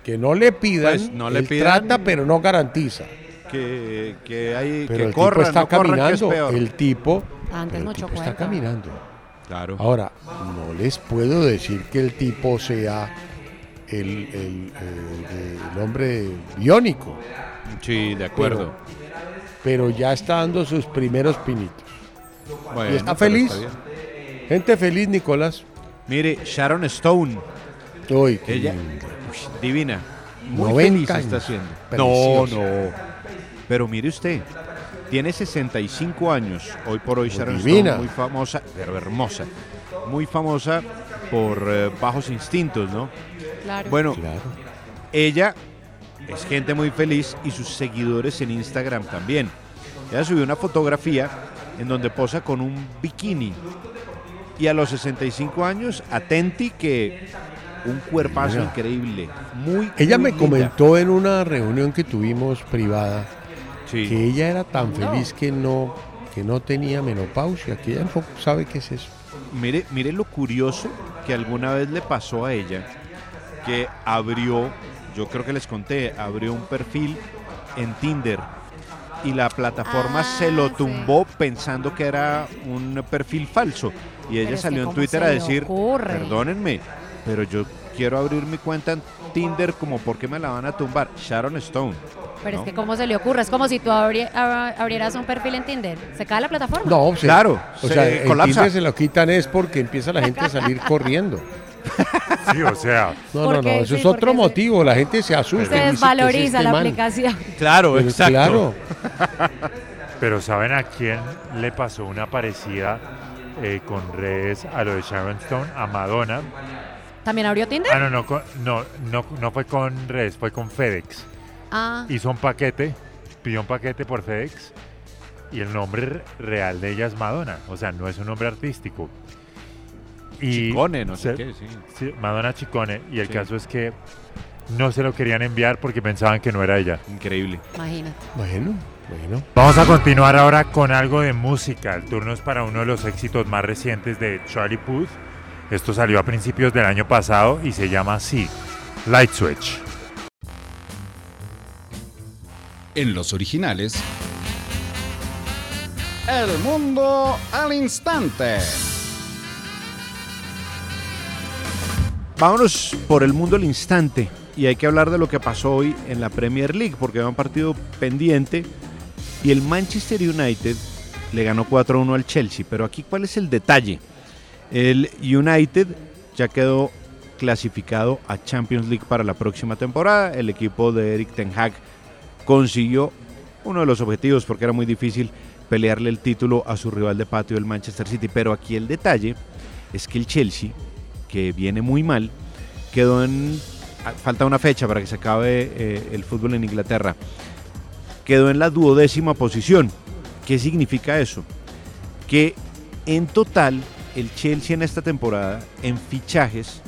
Que no le pidan, Pues, no le él pidan- trata pero no garantiza. Que, que hay Pero que el tipo está no corra, que es caminando, peor. el tipo Antes el tipo está caminando. Claro. Ahora, no les puedo decir que el tipo sea el, el- el- el hombre biónico. Sí, de acuerdo. Pero, pero ya está dando sus primeros pinitos. Bueno, ¿Y está feliz? está. Gente feliz, Nicolás. Mire, Sharon Stone. Uy, qué Ella, divina. Muy 90 feliz años. está haciendo. No, no. Pero mire usted, tiene 65 años. Hoy por hoy Sharon. Stone, muy famosa, pero hermosa. Muy famosa por eh, bajos instintos, ¿no? Claro. Bueno, ella es gente muy feliz y sus seguidores en Instagram también. Ella subió una fotografía en donde posa con un bikini. Y a los 65 años, atenti que un cuerpazo Mira. increíble. Muy Ella muy me linda. comentó en una reunión que tuvimos privada Sí. que ella era tan No. feliz que no, que no tenía menopausia, que ella sabe qué es eso. Mire, mire lo curioso que alguna vez le pasó a ella, que abrió, yo creo que les conté, abrió un perfil en Tinder y la plataforma Ah, se lo sí. tumbó pensando que era un perfil falso. Y ella Pero salió en ¿cómo Twitter a decir, perdónenme, pero yo quiero abrir mi cuenta en Tinder como porque me la van a tumbar. Sharon Stone. Pero ¿no? es que ¿cómo se le ocurre? Es como si tú abri- ab- abrieras un perfil en Tinder. ¿Se cae la plataforma? No, se- Claro, O se sea, el colapsa. Tinder se lo quitan es porque empieza la gente a salir corriendo. Sí, o sea. No, no, no, eso sí, es otro se- motivo. La gente se asusta. Se y dice, "¿Qué es desvaloriza este la man?". aplicación. Claro, Pero exacto. Claro. Pero ¿saben a quién le pasó una parecida eh, con redes a lo de Sharon Stone? A Madonna. ¿También abrió Tinder? Ah, no, no, no, no, no fue con redes, fue con FedEx. Ah, Hizo un paquete, pidió un paquete por FedEx y el nombre re- real de ella es Madonna. O sea, no es un nombre artístico. Y Chicone, no sé se- qué, sí. sí, Madonna Chicone. Y el Sí. caso es que no se lo querían enviar porque pensaban que no era ella. Increíble. imagínate. Bueno, bueno. Vamos a continuar ahora con algo de música. El turno es para uno de los éxitos más recientes de Charlie Puth. Esto salió a principios del año pasado y se llama así, Light Switch. En los originales. El mundo al instante. Vámonos por el mundo al instante y hay que hablar de lo que pasó hoy en la Premier League porque había un partido pendiente y el Manchester United le ganó 4-1 al Chelsea. Pero aquí, ¿cuál es el detalle? El United ya quedó clasificado a Champions League para la próxima temporada. El equipo de Eric Ten Hag consiguió uno de los objetivos porque era muy difícil pelearle el título a su rival de patio, el Manchester City. Pero aquí el detalle es que el Chelsea, que viene muy mal, quedó en... ah, Falta una fecha para que se acabe eh, el fútbol en Inglaterra. Quedó en la duodécima posición. ¿Qué significa eso? Que en total el Chelsea en esta temporada en fichajes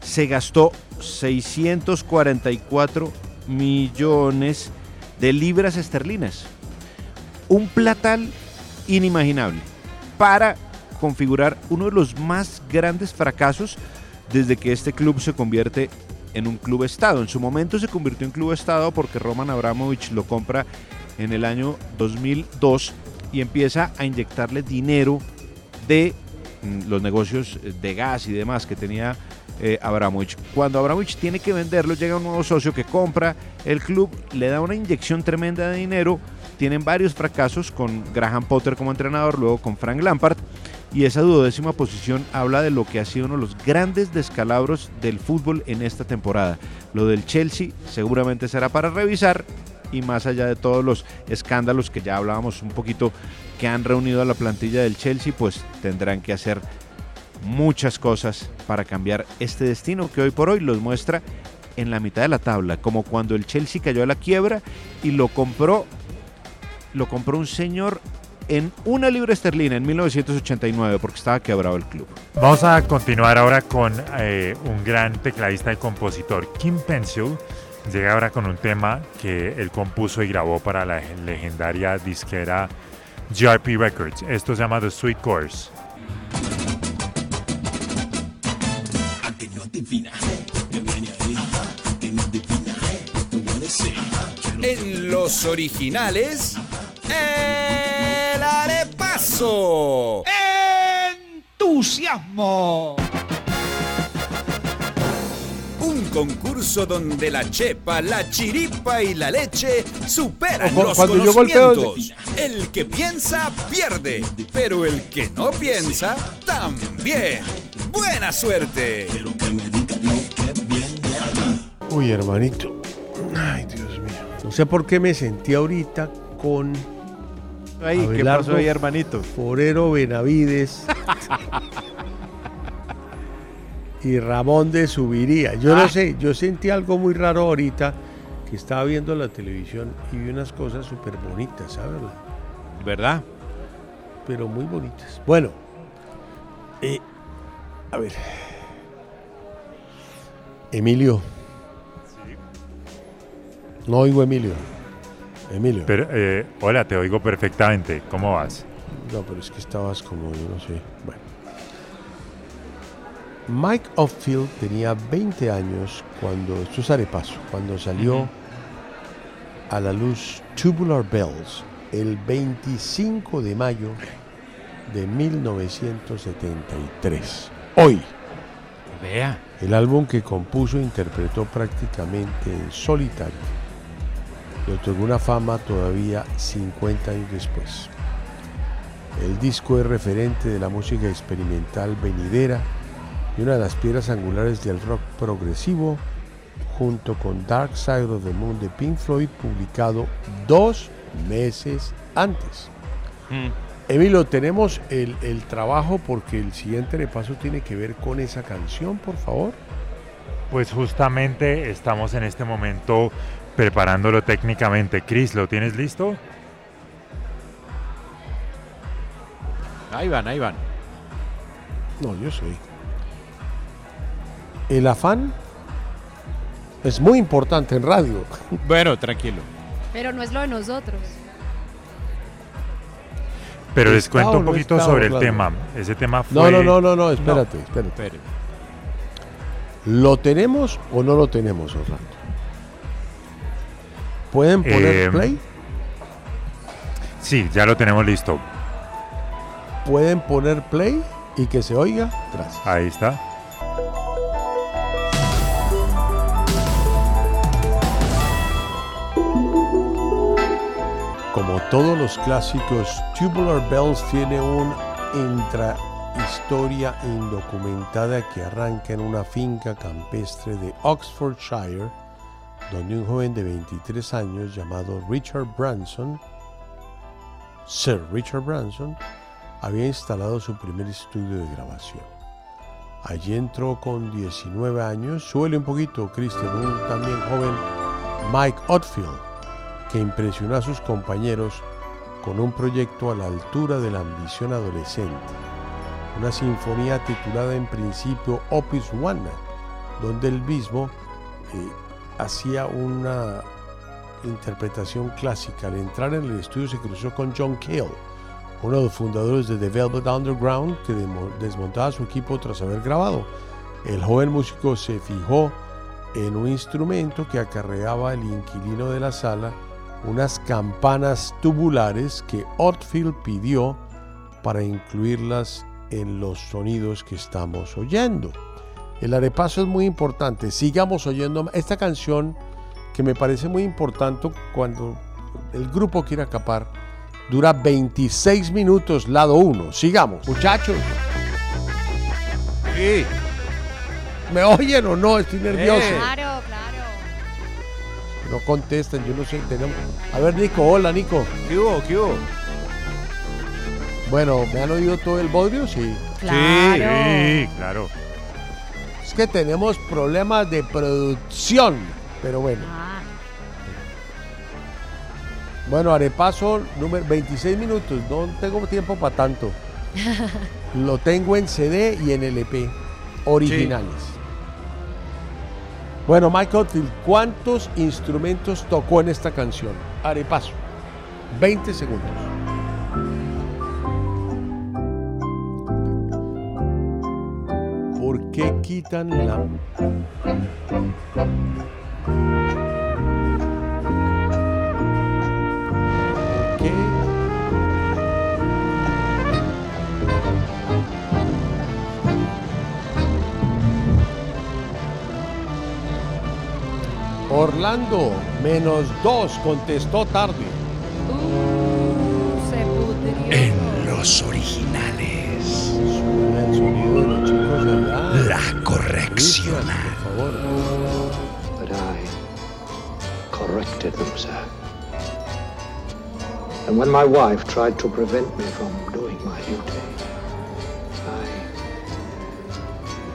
se gastó 644 millones de libras esterlinas. Un platal inimaginable para configurar uno de los más grandes fracasos desde que este club se convierte en un club estado. En su momento se convirtió en club estado porque Roman Abramovich lo compra en el año 2002 y empieza a inyectarle dinero de los negocios de gas y demás que tenía eh, Abramovich. Cuando Abramovich tiene que venderlo, llega un nuevo socio que compra el club, le da una inyección tremenda de dinero. Tienen varios fracasos con Graham Potter como entrenador, luego con Frank Lampard. Y esa duodécima posición habla de lo que ha sido uno de los grandes descalabros del fútbol en esta temporada. Lo del Chelsea seguramente será para revisar y más allá de todos los escándalos que ya hablábamos un poquito que han reunido a la plantilla del Chelsea, pues tendrán que hacer muchas cosas para cambiar este destino que hoy por hoy los muestra en la mitad de la tabla, como cuando el Chelsea cayó a la quiebra y lo compró lo compró un señor en una libra esterlina en 1989 porque estaba quebrado el club. Vamos a continuar ahora con eh, un gran tecladista y compositor, Kim Pencil. Llega ahora con un tema que él compuso y grabó para la legendaria disquera GRP Records. Esto se llama The Sweet Course. En los originales. El arepaso. ¡Entusiasmo! Un concurso donde la chepa, la chiripa y la leche superan los cuando yo golpeo- conocimientos. El que piensa pierde, pero el que no piensa también. Buena suerte. Uy, hermanito. Ay, Dios mío. No sé por qué me sentí ahorita con. Ay, ¿qué pasó ahí, hermanito? Forero Benavides. y Ramón de Subiría. Yo Ah. no sé, yo sentí algo muy raro ahorita que estaba viendo la televisión y vi unas cosas súper bonitas, ¿sabes? ¿Verdad? Pero muy bonitas. Bueno, eh, a ver. Emilio. No oigo Emilio. Emilio. Pero, eh, hola, te oigo perfectamente. ¿Cómo vas? No, pero es que estabas como, yo no sé. Bueno. Mike Upfield tenía 20 años cuando, esto es arepaso, cuando salió a la luz Tubular Bells el 25 de mayo de 1973. Hoy. Vea. El álbum que compuso e interpretó prácticamente en solitario. Le otorgó una fama todavía 50 años después. El disco es referente de la música experimental venidera y una de las piedras angulares del rock progresivo, junto con Dark Side of the Moon de Pink Floyd, publicado dos meses antes. Emilio, tenemos el, el trabajo porque el siguiente repaso tiene que ver con esa canción, por favor. Pues justamente estamos en este momento preparándolo técnicamente. Chris, ¿lo tienes listo? Ahí van, ahí van. No, yo soy. El afán es muy importante en radio. Bueno, tranquilo. Pero no es lo de nosotros. Pero les ¿Está cuento un poquito sobre el tema. Ese tema fue... No, no, no, no, no, espérate, espérate. ¿Lo tenemos o no lo tenemos, Orlando? ¿Pueden poner Eh, play? Sí, ya lo tenemos listo. ¿Pueden poner play y que se oiga? Gracias. Ahí está. Como todos los clásicos, Tubular Bells tiene una intrahistoria indocumentada que arranca en una finca campestre de Oxfordshire, donde un joven de 23 años llamado Richard Branson, Sir Richard Branson, había instalado su primer estudio de grabación. Allí entró con 19 años, suele un poquito, Christian, un también joven Mike Otfield, que impresionó a sus compañeros con un proyecto a la altura de la ambición adolescente, una sinfonía titulada en principio Opus One, donde él mismo eh, hacía una interpretación clásica. Al entrar en el estudio se cruzó con John Cale, uno de los fundadores de The Velvet Underground, que desmontaba su equipo tras haber grabado. El joven músico se fijó en un instrumento que acarreaba el inquilino de la sala, unas campanas tubulares que Otfield pidió para incluirlas en los sonidos que estamos oyendo. El arepaso es muy importante. Sigamos oyendo esta canción que me parece muy importante cuando el grupo quiere acapar. Dura 26 minutos, lado 1. Sigamos, muchachos. Sí. ¿Me oyen o no? Estoy nervioso. Claro, claro. No contestan, yo no sé. Tenemos... A ver, Nico, hola, Nico. ¿Qué hubo? ¿Qué hubo? Bueno, ¿me han oído todo el bodrio? Sí. Sí, claro. Es que tenemos problemas de producción, pero bueno. Bueno, arepaso número 26 minutos, no tengo tiempo para tanto. Lo tengo en CD y en LP originales. Bueno, Michael ¿cuántos instrumentos tocó en esta canción? Arepaso. 20 segundos. ¿Por qué quitan la... Orlando, menos dos, contestó tarde. Uh, se pudrió. En los originales. El sonido de los chicos de allá. La corrección. Por favor. But I corrected them, sir. And when my wife tried to prevent me from doing my duty, I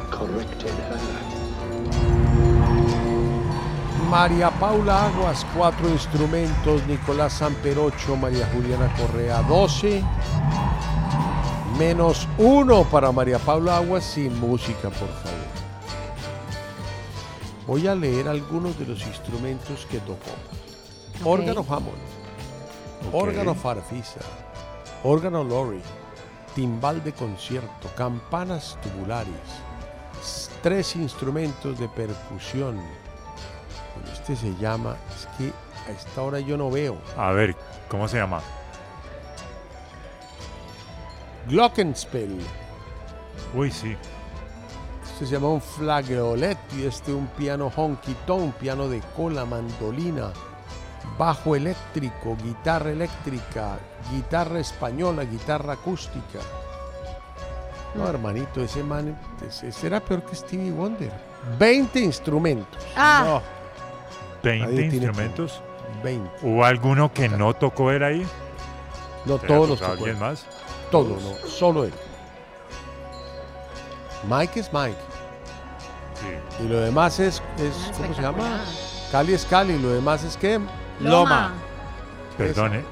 corrected her. María Paula Aguas, cuatro instrumentos. Nicolás Samper, ocho. María Juliana Correa, 12. Menos uno para María Paula Aguas sin música, por favor. Voy a leer algunos de los instrumentos que tocó. Órgano Hammond, órgano Farfisa, órgano Lori, timbal de concierto, campanas tubulares, tres instrumentos de percusión. Este se llama, es que a esta hora yo no veo. A ver, ¿cómo se llama? Glockenspiel. Uy, sí. Este se llama un flageolet y este un piano honky tonk, piano de cola, mandolina, bajo eléctrico, guitarra eléctrica, guitarra española, guitarra acústica. No, hermanito, ese man ese, era peor que Stevie Wonder. 20 instrumentos. Ah. 20 Nadie tiene instrumentos. 20. ¿Hubo alguno que no tocó él ahí? No, ¿Será todos los tocó alguien él. más? Todo, no, solo él. Mike es Mike. Sí. Y lo demás es, es ¿cómo se llama? Cali es Cali, y lo demás es que Loma. Perdón, ¿eh?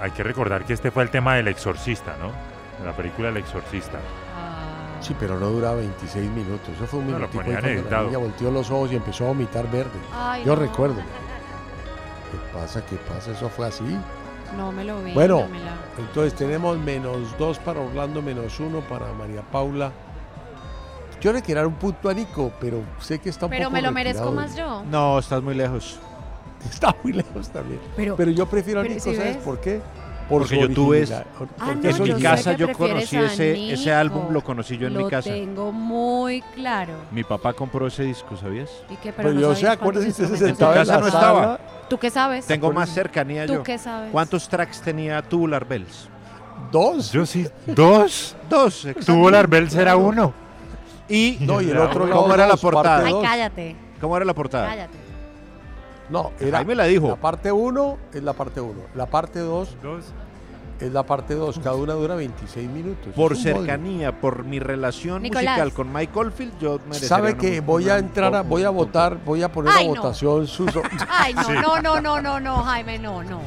hay que recordar que este fue el tema del exorcista, ¿no? De la película El exorcista. Sí, pero no duraba 26 minutos. Eso fue un No, lo minutico ponían cuando la niña volteó los ojos y empezó a vomitar verde. Ay, Yo no. recuerdo. ¿Qué pasa? ¿Qué pasa? Eso fue así. No me lo vi. Bueno, dámela. entonces tenemos menos dos para Orlando, menos uno para María Paula. Yo le quiero dar un punto a Nico, pero sé que está un Pero poco me lo merezco más yo. No, estás muy lejos. Está muy lejos también. Pero- Pero, yo prefiero a pero Nico, si ¿sabes ves? por qué? Por Porque yo tuve es- Ah, Porque no, en mi casa yo conocí ese, ese álbum, lo conocí yo en lo mi casa. tengo muy claro. Mi papá compró ese disco, ¿sabías? ¿Y qué? Pero no yo sé, acuérdese, usted se en casa la no sala. estaba. ¿Tú qué sabes? Tengo más cercanía ¿Tú yo. qué sabes? ¿Cuántos tracks tenía Tubular Bells? ¿Dos? Yo sí. ¿Dos? Dos. Tuvo la Bells era uno. Y No, y el otro ¿Cómo era la portada? Ay, cállate. ¿Cómo era la portada? Cállate. No, era Ahí me la dijo. La parte 1 es la parte 1. La parte 2 Dos. es la parte 2. Cada una dura 26 minutos. Por cercanía, por mi relación Nicolás. musical con Mike Oldfield, yo ¿Sabe que voy a entrar, a, un- voy a un- votar, voy a poner Ay, a no. votación sus... Ay, no, Sí. no, no, no, no, no, Jaime, no, no.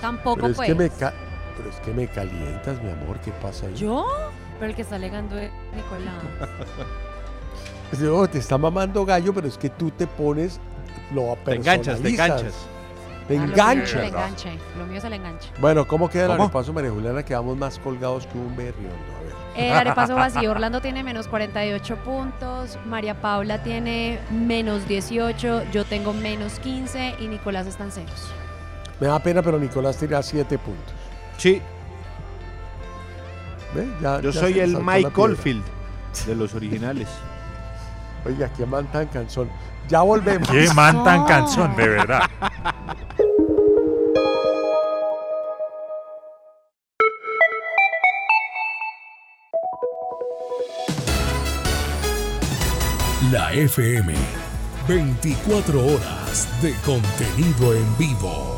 Tampoco pero, es pues. que me ca- pero es que me calientas, mi amor. ¿Qué pasa ahí? ¿Yo? Pero el que está alegando es Nicolás. Es de, oh, te está mamando gallo, pero es que tú te pones... Lo Te enganchas, te enganchas. Te Ah, lo mío es enganchas. el enganche. Lo mío es el enganche. Bueno, ¿cómo queda el ¿Cómo? arepaso, María Juliana? Quedamos más colgados que un berriondo. A ver. El arepaso vacío. Orlando tiene menos 48 puntos. María Paula tiene menos 18. Yo tengo menos 15. Y Nicolás está en ceros. Me da pena, pero Nicolás tira 7 puntos. Sí, ¿Ve? Ya- yo ya soy el Mike piedra. Oldfield de los originales. Oiga, qué man tan cansón. Ya volvemos. Qué man tan cansón, de verdad. La FM. 24 horas de contenido en vivo.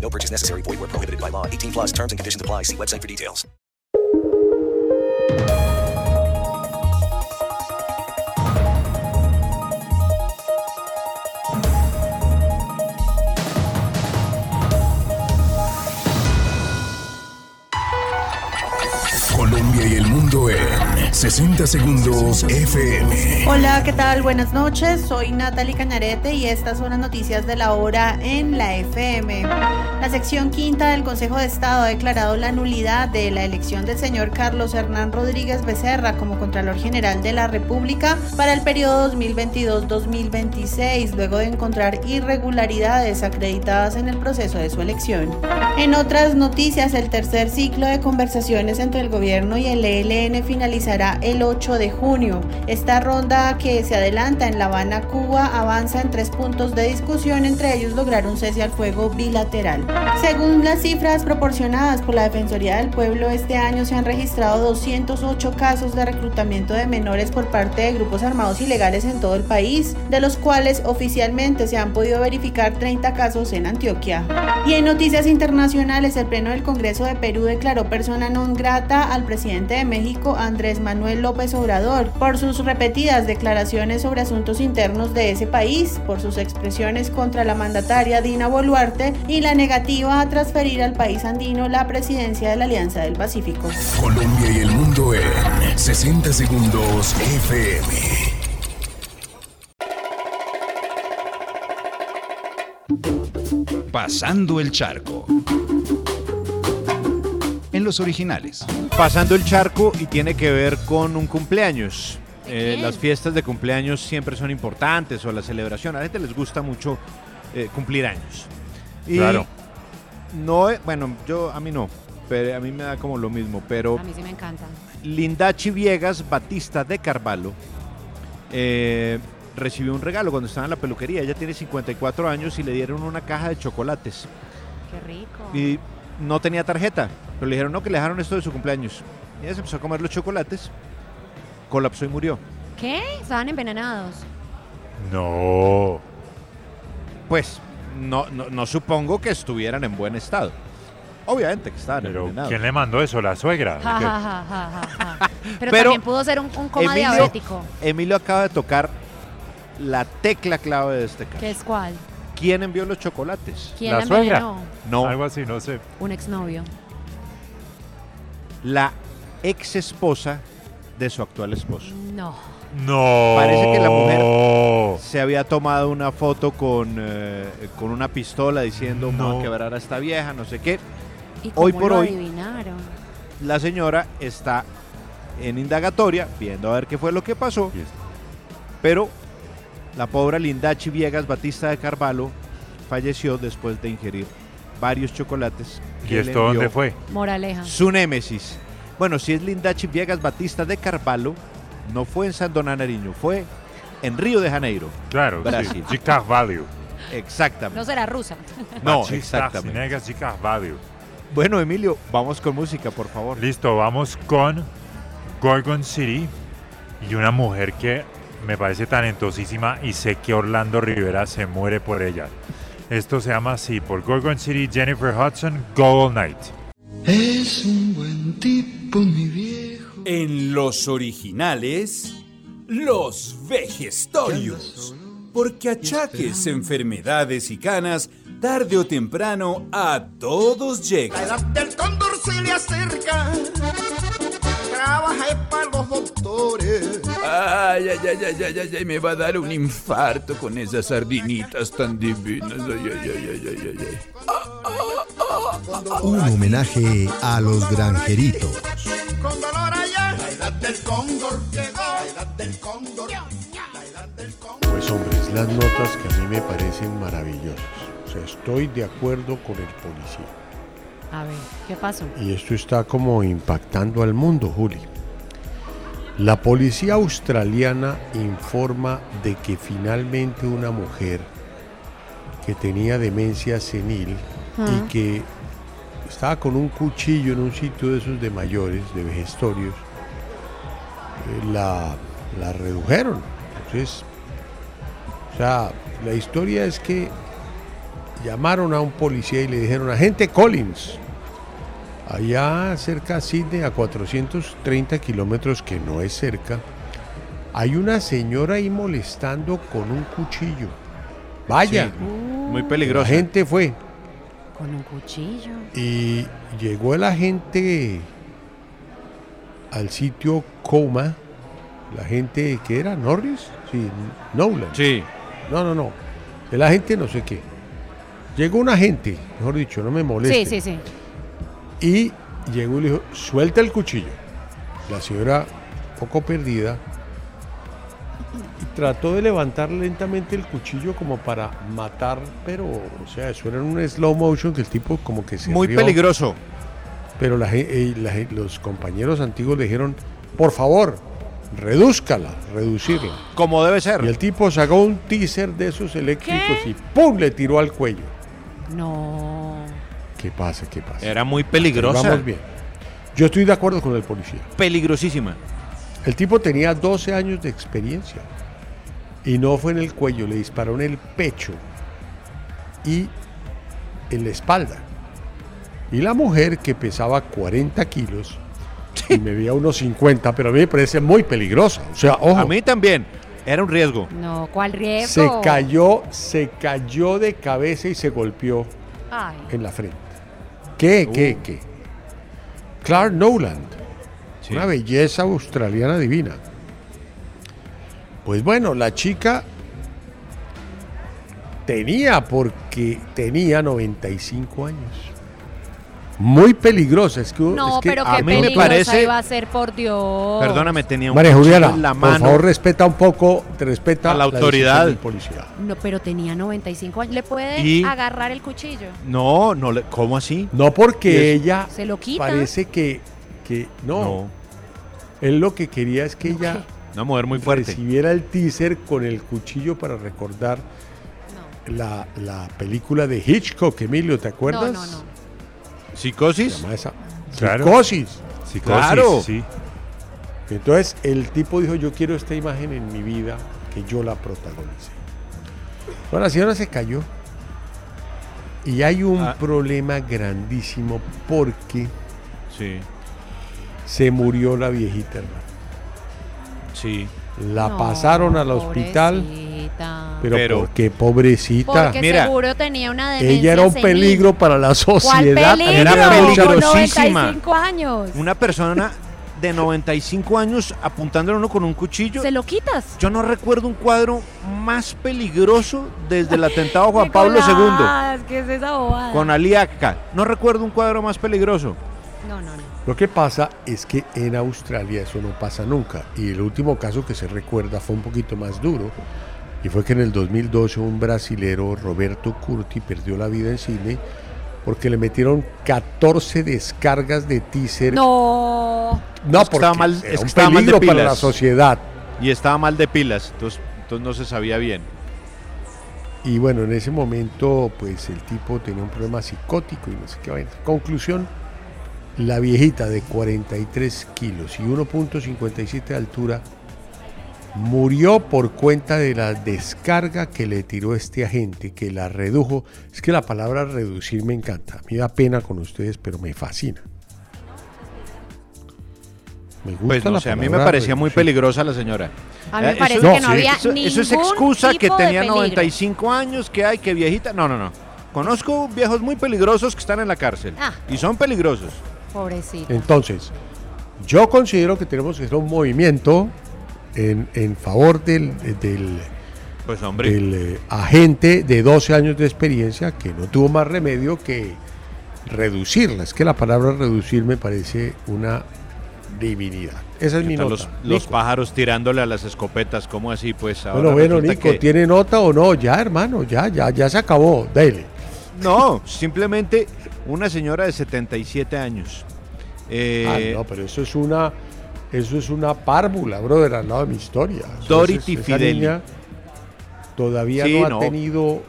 No purchase necessary. Void where prohibited by law. 18 plus terms and conditions apply. See website for details. Colombia y el mundo en 60 segundos FM. Hola, ¿qué tal? Buenas noches. Soy Natalie Cañarete y estas son las noticias de la hora en la FM. La sección quinta del Consejo de Estado ha declarado la nulidad de la elección del señor Carlos Hernán Rodríguez Becerra como Contralor General de la República para el periodo 2022-2026, luego de encontrar irregularidades acreditadas en el proceso de su elección. En otras noticias, el tercer ciclo de conversaciones entre el gobierno y el ELN finalizará el 8 de junio. Esta ronda que se adelanta en La Habana, Cuba, avanza en tres puntos de discusión, entre ellos lograr un cese al fuego bilateral. Según las cifras proporcionadas por la Defensoría del Pueblo, este año se han registrado 208 casos de reclutamiento de menores por parte de grupos armados ilegales en todo el país, de los cuales oficialmente se han podido verificar 30 casos en Antioquia. Y en noticias internacionales, el Pleno del Congreso de Perú declaró persona non grata al presidente de México, Andrés Manuel López Obrador, por sus repetidas declaraciones sobre asuntos internos de ese país, por sus expresiones contra la mandataria Dina Boluarte y la negativa a transferir al país andino la presidencia de la Alianza del Pacífico. Colombia y el mundo en 60 segundos FM. Pasando el charco. Los originales. Pasando el charco y tiene que ver con un cumpleaños. Eh, las fiestas de cumpleaños siempre son importantes o la celebración. A la gente les gusta mucho eh, cumplir años. Y Claro. No, eh, bueno, yo a mí no, pero a mí me da como lo mismo. Pero A mí sí me encanta. Lindachi Viegas Batista de Carvalho eh, recibió un regalo cuando estaba en la peluquería. Ella tiene 54 años y le dieron una caja de chocolates. Qué rico. Y no tenía tarjeta, pero le dijeron no, que le dejaron esto de su cumpleaños. Y ella se empezó a comer los chocolates, colapsó y murió. ¿Qué? Estaban envenenados. No. Pues no, no, no supongo que estuvieran en buen estado. Obviamente que estaban Pero envenenados. ¿quién le mandó eso? ¿La suegra? Ja, ¿O qué? ja, ja, ja, ja, ja. Pero, Pero también pudo ser un, un coma Emilio- diabético. Emilio acaba de tocar la tecla clave de este caso. ¿Qué es cuál? ¿Quién envió los chocolates? ¿Quién la envenenó? No. Algo así, no sé. Un exnovio. La ex esposa de su actual esposo. No. No. Parece que la mujer se había tomado una foto con, eh, con una pistola diciendo no. a quebrar a esta vieja, no sé qué. ¿Y Hoy cómo por lo hoy adivinaron? la señora está en indagatoria viendo a ver qué fue lo que pasó. Pero la pobre Lindachi Viegas Batista de Carvalho falleció después de ingerir varios chocolates. ¿Y que esto dónde fue? Moraleja. Su némesis. Bueno, si es Lindachi Viegas Batista de Carvalho, no fue en Sandoná Nariño, fue en Río de Janeiro. Claro, Brasil. sí. De Carvalho. Exactamente. No será rusa. No, Batista exactamente. De Carvalho. Bueno, Emilio, vamos con música, por favor. Listo, vamos con Gorgon City y una mujer que me parece talentosísima y sé que Orlando Rivera se muere por ella. Esto se llama así, por Gorgon City, Jennifer Hudson, Go All Night. Es un buen tipo, mi viejo. En los originales, los vejestorios. Porque achaques, enfermedades y canas, tarde o temprano, a todos llegan. La edad del cóndor se le acerca. Trabaja para los doctores. Ay, ay, ay, ay, ay, ay, ay, me va a dar un infarto con esas sardinitas tan divinas. Ay, ay, ay, ay, ay, ay, ay. Un homenaje a los granjeritos. Con dolor allá. La edad del cóndor llegó. La edad del cóndor. Pues hombres, las notas que a mí me parecen maravillosas. O sea, estoy de acuerdo con el policía. A ver, ¿qué pasó? Y esto está como impactando al mundo, Juli. La policía australiana informa de que finalmente una mujer que tenía demencia senil Ah. y que estaba con un cuchillo en un sitio de esos de mayores, de vejestorios. Eh, la, la redujeron. Entonces, o sea, la historia es que llamaron a un policía y le dijeron, agente Collins, allá cerca de Sydney, a 430 kilómetros, que no es cerca, hay una señora ahí molestando con un cuchillo. Vaya. Sí, muy peligrosa. La gente fue. Con un cuchillo. Y llegó el agente al sitio Coma. La gente que era Norris, sí, Nolan. Sí. No, no, no. El agente no sé qué. Llegó un agente, mejor dicho, no me moleste. Sí, sí, sí. Y llegó y le dijo, suelta el cuchillo. La señora, poco perdida, y trató de levantar lentamente el cuchillo como para matar, pero, o sea, eso era en un slow motion que el tipo como que se Muy rió. peligroso. Pero la eh, la los compañeros antiguos le dijeron, por favor, redúzcala, reducirla. Como debe ser. Y el tipo sacó un teaser de esos eléctricos y ¡pum! le tiró al cuello. No. ¿Qué pasa? ¿Qué pasa? Era muy peligrosa. Vamos bien. Yo estoy de acuerdo con el policía. Peligrosísima. El tipo tenía 12 años de experiencia. Y no fue en el cuello, le disparó en el pecho y en la espalda. Y la mujer, que pesaba 40 kilos, y me veía unos 50, pero a mí me parece muy peligrosa. O sea, ojo. A mí también. Era un riesgo. No, ¿cuál riesgo? Se cayó, se cayó de cabeza y se golpeó Ay. en la frente. ¿Qué, qué, qué? Clark Noland, una belleza australiana divina. Pues bueno, la chica tenía, porque tenía 95 años. Muy peligrosa. Es que, No, es que pero a qué mí me parece- iba a ser, por Dios. Perdóname, tenía un María Juliana, en la por mano. favor, respeta un poco, te respeta A la autoridad. del policía. No, pero tenía 95 años. ¿Le puede Y- agarrar el cuchillo? No, no, le- ¿cómo así? No porque ella Se lo quita. parece que, que no. No. Él lo que quería es que ella Una mujer muy fuerte. recibiera el teaser con el cuchillo para recordar la, la película de Hitchcock, Emilio, ¿te acuerdas? No, no, no. ¿Psicosis? Se llama esa. Claro. Psicosis. Psicosis, Claro. sí. Entonces el tipo dijo, yo quiero esta imagen en mi vida, que yo la protagonicé. Bueno, la señora se cayó. Y hay un Ah. problema grandísimo porque Sí, se murió la viejita, hermano. sí. La No, pasaron al hospital, pobrecita. Pero, Pero- porque pobrecita. Porque Mira, seguro tenía una demencia Ella era un senil. peligro para la ¿Cuál sociedad. peligro? Era peligrosísima. 95 años. Una persona de 95 años apuntándole a uno con un cuchillo. ¿Se lo quitas? Yo no recuerdo un cuadro más peligroso desde el atentado a Juan Pablo II ¿Qué es esa bobada? con Ali Akka. No recuerdo un cuadro más peligroso. No, no, no. Lo que pasa es que en Australia eso no pasa nunca. Y el último caso que se recuerda fue un poquito más duro. Y fue que en el 2012 un brasilero, Roberto Curti, perdió la vida en Chile porque le metieron 14 descargas de teaser. No. No, Es porque mal- era es un mal de peligro para pilas. la sociedad. Y estaba mal de pilas, entonces, entonces no se sabía bien. Y bueno, en ese momento, pues el tipo tenía un problema psicótico y no sé qué vaina. Conclusión, la viejita de 43 kilos y 1.57 de altura murió por cuenta de la descarga que le tiró este agente, que la redujo. Es que la palabra reducir me encanta. Me da pena con ustedes, pero me fascina. Me gusta Pues no la sé, a mí me parecía muy peligrosa la señora. A mí me Eh, parece eso- que no había eso, eso es excusa que tipo tenía peligro. 95 años, que hay, que viejita. No, no, no. Conozco viejos muy peligrosos que están en la cárcel. Ah. Y son peligrosos. Pobrecito. Entonces, yo considero que tenemos que hacer un movimiento en, en favor del, del, Pues hombre. del, eh, agente de 12 años de experiencia que no tuvo más remedio que reducirla. Es que la palabra reducir me parece una divinidad. Esa es mi nota. los, pájaros tirándole a las escopetas, ¿cómo así? Pues ahora Bueno, bueno, Nico, que- ¿tiene nota o no? Ya, hermano, ya, ya, ya se acabó. Dale. No, simplemente una señora de 77 años. Eh, ah, no, pero eso es una, eso es una párvula, brother, al lado de mi historia. Dorothy es- esa Fideli. niña todavía Sí, no ha no. tenido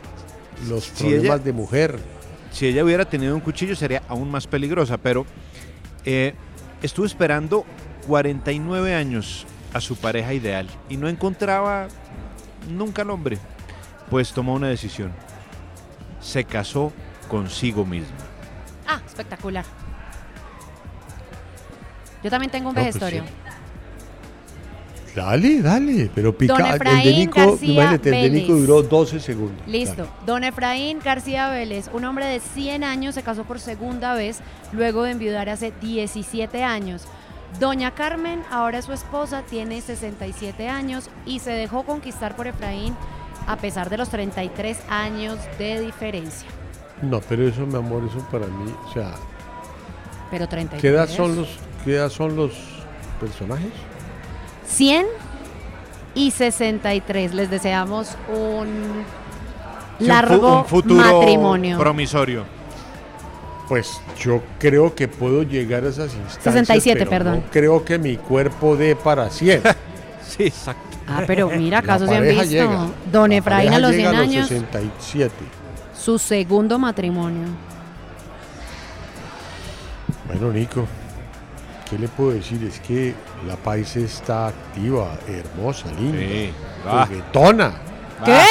los Si problemas ella- de mujer. Si ella hubiera tenido un cuchillo sería aún más peligrosa, pero eh, estuvo esperando 49 años a su pareja ideal y no encontraba nunca al hombre. Pues tomó una decisión. Se casó consigo misma. Ah, espectacular. Yo también tengo un No, pues vejestorio. Dale, dale, pero pica. Don el de Nico, García imagínate, el de Nico Vélez. duró 12 segundos. Listo. Dale. Don Efraín García Vélez, un hombre de 100 años, se casó por segunda vez luego de enviudar hace 17 años. Doña Carmen, ahora su esposa, tiene 67 años y se dejó conquistar por Efraín a pesar de los 33 años de diferencia. No, pero eso, mi amor, eso para mí, o sea, Pero 33. ¿qué edad son los, qué edad son los personajes? 100 y 63. Les deseamos un Sí, un fu- largo un futuro matrimonio. promisorio. Pues yo creo que puedo llegar a esas instancias. 67, pero perdón. No creo que mi cuerpo dé para 100. sí, exacto. Ah, pero mira, La casos se han visto. llega. Don La Efraín a los llega 100 años, 67. su segundo matrimonio. Bueno, Nico, ¿qué le puedo decir? Es que la país está activa, hermosa, linda, Sí, juguetona. ¿Qué?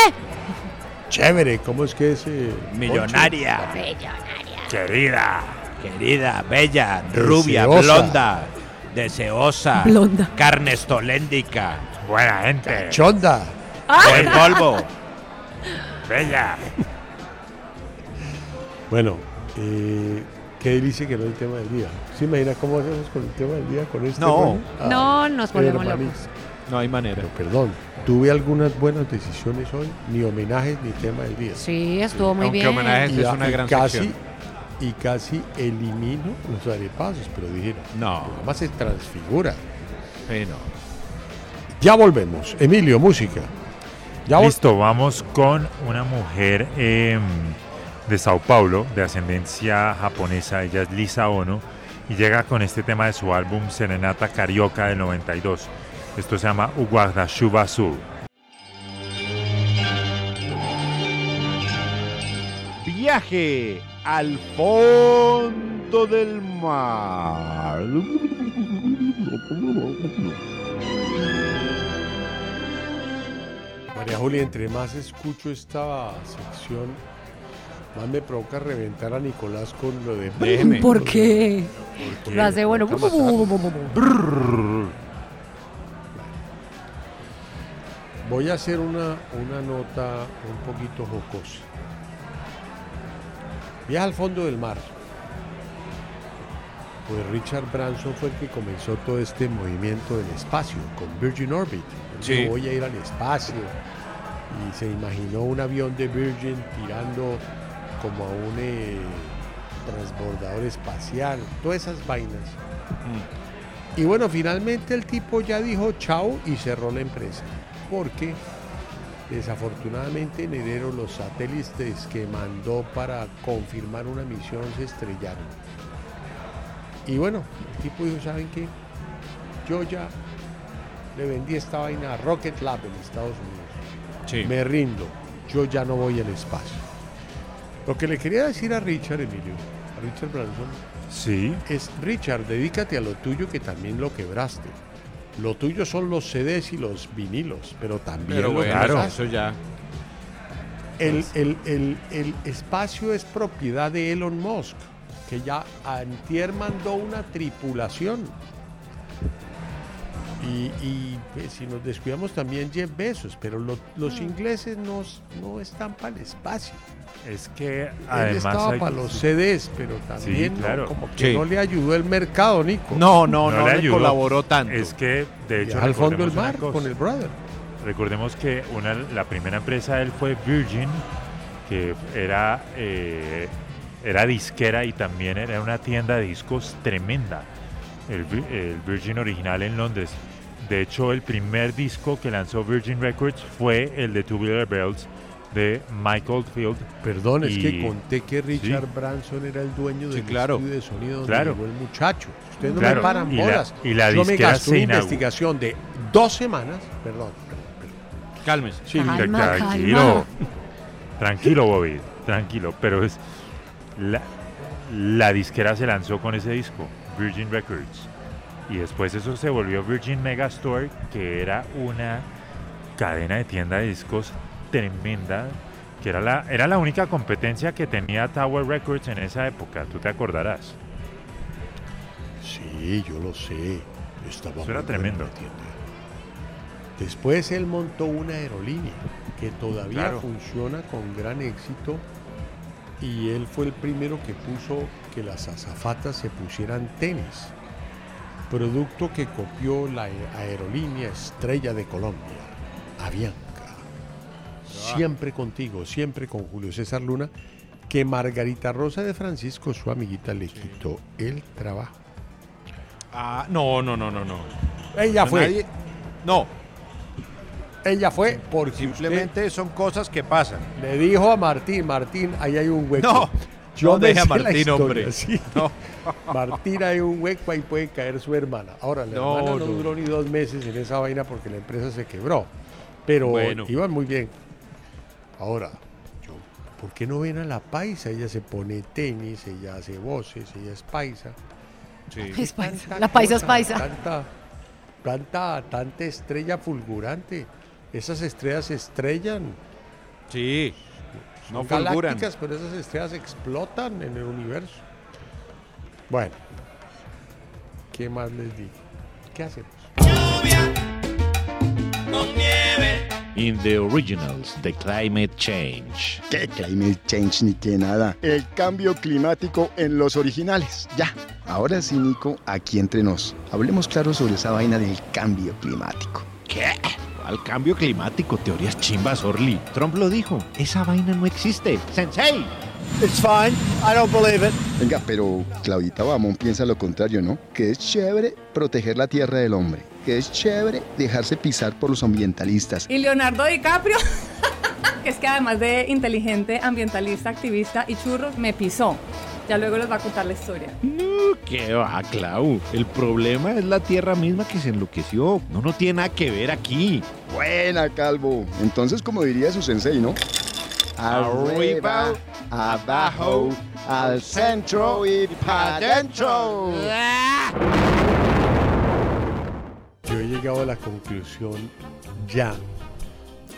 Chévere, ¿cómo es que es? eh, Millonaria. Querida. Querida, bella, Deseosa. rubia, blonda, deseosa, Blonda. carnestoléndica, Buena gente. Chonda. buen polvo. Bella. Bueno, eh, qué delicia que no el tema del día. ¿Se imagina cómo hacemos con el tema del día con este? No. rollo? Ah, No, nos volvemos hermanito. locos. No hay manera. Pero perdón, tuve algunas buenas decisiones hoy, ni homenajes ni tema del día. Sí, estuvo muy Aunque bien. homenaje- y, es una y gran casi, sección. y casi elimino los arepasos, pero dije, No. más se transfigura. Sí, no. Ya volvemos. Emilio, música. Ya Listo, vamos con una mujer em, de Sao Paulo, de ascendencia japonesa. Ella es Lisa Ono y llega con este tema de su álbum Serenata Carioca del 92. Esto se llama Uguardashuba Azul. Viaje al fondo del mar. María Julia, entre más escucho esta sección, más me provoca reventar a Nicolás con lo de... Déjeme. ¿Por qué? Porque Lo hace bueno. Voy a hacer una, una nota un poquito jocosa. Viaja al fondo del mar. Pues Richard Branson fue el que comenzó todo este movimiento del espacio con Virgin Orbit. Sí. dijo, voy a ir al espacio. Y se imaginó un avión de Virgin tirando como a un eh, transbordador espacial, todas esas vainas. Mm. Y bueno, finalmente el tipo ya dijo chao y cerró la empresa. Porque desafortunadamente en enero los satélites que mandó para confirmar una misión se estrellaron. Y bueno, el tipo dijo, ¿saben qué? Yo ya le vendí esta vaina a Rocket Lab en Estados Unidos. Sí. Me rindo. Yo ya no voy al espacio. Lo que le quería decir a Richard, Emilio, a Richard Branson, Sí. es, Richard, dedícate a lo tuyo que también lo quebraste. Lo tuyo son los CDs y los vinilos, pero también Pero lo bueno, quebraste. eso ya. El, el- el- el espacio es propiedad de Elon Musk, que ya antier mandó una tripulación. Y, y, pues, si nos descuidamos también Jeff Bezos, pero lo- los ingleses no, no están para el espacio. Es que Él además estaba hay- para los CDs, pero también no, claro. como que Sí. no le ayudó el mercado, Nico. No, no, no, le le ayudó. colaboró tanto. Es que, de hecho, al fondo del mar con el brother. Recordemos que una, la primera empresa de él fue Virgin, que era, eh, era disquera y también era una tienda de discos tremenda. El, el Virgin original en Londres. De hecho, el primer disco que lanzó Virgin Records fue el de Tubular Bells de Michael Field. Perdón, es que conté que Richard Sí. Branson era el dueño Sí, del claro. estudio de sonido donde Claro. llegó el muchacho. Ustedes no Claro, me paran y la- bolas. y la Yo me gasté una investigación de dos semanas, perdón, perdón, perdón. Cálmese. Sí, Calma, tranquilo, calma. tranquilo, Bobby, tranquilo, pero es la, la disquera se lanzó con ese disco, Virgin Records. Y después eso se volvió Virgin Megastore, que era una cadena de tienda de discos tremenda, que era la, era la única competencia que tenía Tower Records en esa época, tú te acordarás. Sí, yo lo sé. Estaba Eso era tremendo. tienda. Después él montó una aerolínea que todavía Claro. funciona con gran éxito y él fue el primero que puso que las azafatas se pusieran tenis. Producto que copió la ae- aerolínea Estrella de Colombia, Avianca. Siempre contigo, siempre con Julio César Luna, que Margarita Rosa de Francisco, su amiguita, le quitó el trabajo. Ah, no, no, no, no, no. Ella No, fue. nadie- no, Ella fue porque simplemente son cosas que pasan. le dijo a Martín, Martín, ahí hay un hueco. No, yo no deje a Martín, hombre. sí. No. Martín, hay un hueco, ahí puede caer su hermana. Ahora, la No, hermana no, no. duró ni dos meses en esa vaina porque la empresa se quebró. Pero Bueno. iban muy bien. Ahora, yo, ¿por qué no ven a la paisa? Ella se pone tenis, ella hace voces, ella es paisa. Es paisa. Tanta La paisa es paisa. Tanta, tanta, tanta estrella fulgurante. Esas estrellas se estrellan. Sí, no Son galácticas, pero esas estrellas explotan en el universo. Bueno, ¿qué más les digo? ¿Qué hacemos? In the originals, the climate change. ¿Qué climate change ni qué nada? El cambio climático en los originales. Ya. Ahora sí, Nico, aquí entre nos. Hablemos claro sobre esa vaina del cambio climático. ¿Qué? Al cambio climático, teorías chimbas, Orly. Trump lo dijo. Esa vaina no existe. Sensei. It's fine. I don't believe it. Venga, pero Claudita Bamón piensa lo contrario, ¿no? Que es chévere proteger la tierra del hombre. Que es chévere dejarse pisar por los ambientalistas. Y Leonardo DiCaprio, que es que además de inteligente, ambientalista, activista y churro, me pisó. Ya luego les va a contar la historia. ¿Qué va, Clau? El problema es la tierra misma que se enloqueció. No, no tiene nada que ver aquí. Buena, Calvo. Entonces, como diría su sensei, ¿no? Arriba, abajo, al centro y para adentro. Yo he llegado a la conclusión ya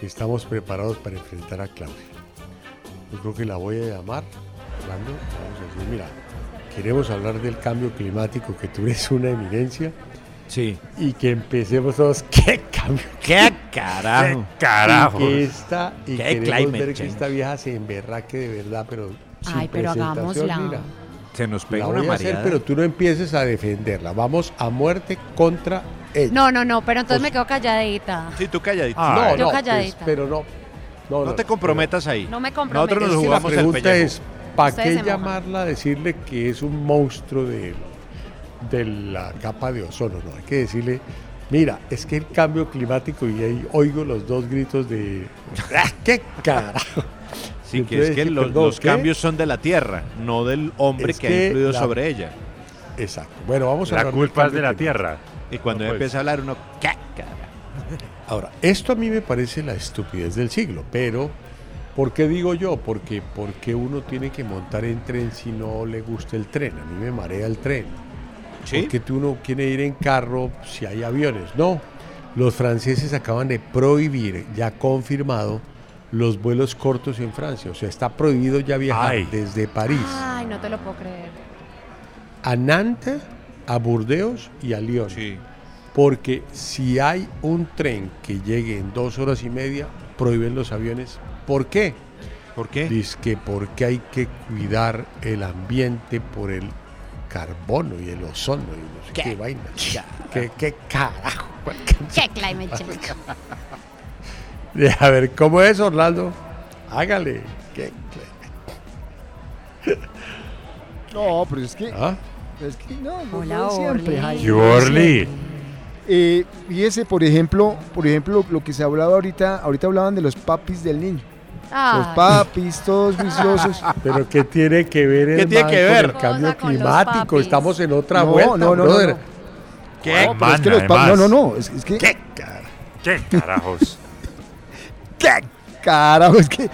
que estamos preparados para enfrentar a Claudia. Yo creo que la voy a llamar, hablando, vamos a decir, mira, queremos hablar del cambio climático, que tú eres una eminencia. Sí. Y que empecemos todos, ¿qué cambio? ¿Qué carajo? ¿Qué carajos? Y que esta, y ¿Qué queremos climate ver que change? esta vieja se emberraque de verdad, pero sin Ay, pero presentación, hagámosla. mira. Se nos La pega voy una a hacer, pero tú no empieces a defenderla. Vamos a muerte contra ella. No, no, no, pero entonces me quedo calladita. Sí, tú calladito. no, Yo no, calladita. pues, pero no. No, No te comprometas ahí. No me comprometo. Nosotros nos Es que la jugamos el pregunta pellejo. es, ¿para qué llamarla, decirle que es un monstruo de, de la capa de ozono? No, hay que decirle, mira, es que el cambio climático, y ahí oigo los dos gritos de, "Ah, ¿qué carajo? Sí, que es que los, perdón, los ¿qué? cambios son de la tierra, no del hombre Es que, que ha influido la- sobre ella. Exacto. Bueno, vamos a La hablar del culpa es de la tierra. Y cuando No, pues. empieza a hablar uno, ¿qué cara? Ahora, esto a mí me parece la estupidez del siglo, pero ¿por qué digo yo? Porque, porque uno tiene que montar en tren si no le gusta el tren. A mí me marea el tren. ¿Sí? Porque tú no quieres ir en carro si hay aviones. No. Los franceses acaban de prohibir, ya confirmado, los vuelos cortos en Francia. O sea, está prohibido ya viajar Ay. desde París Ay, no te lo puedo creer. a Nantes, a Burdeos y a Lyon. Sí. Porque si hay un tren que llegue en dos horas y media, prohíben los aviones. ¿Por qué? ¿Por qué? Dice que porque hay que cuidar el ambiente por el carbono y el ozono y no sé qué, ¿Qué? vaina. ¿Qué, qué carajo? ¿Qué climate change? A ver, ¿cómo es, Orlando? Hágale. ¿Qué? No, pero es que. ¿Ah? Es que no, no, Hola, no siempre, Orly. Jaime, ¿Qué no Orly? Eh, fíjese, por ejemplo, por ejemplo, lo que se hablaba ahorita, ahorita hablaban de los papis del niño. Los papis, todos juiciosos. Pero ¿qué tiene que ver el ¿Qué tiene man que con ver? el cambio climático? Estamos en otra No, vuelta, no, no, no, brother. no. ¿Qué? No, es que los. No, no, no. Es, es que. ¿Qué cara? ¿Qué carajos? ¿Qué carajo? Es que.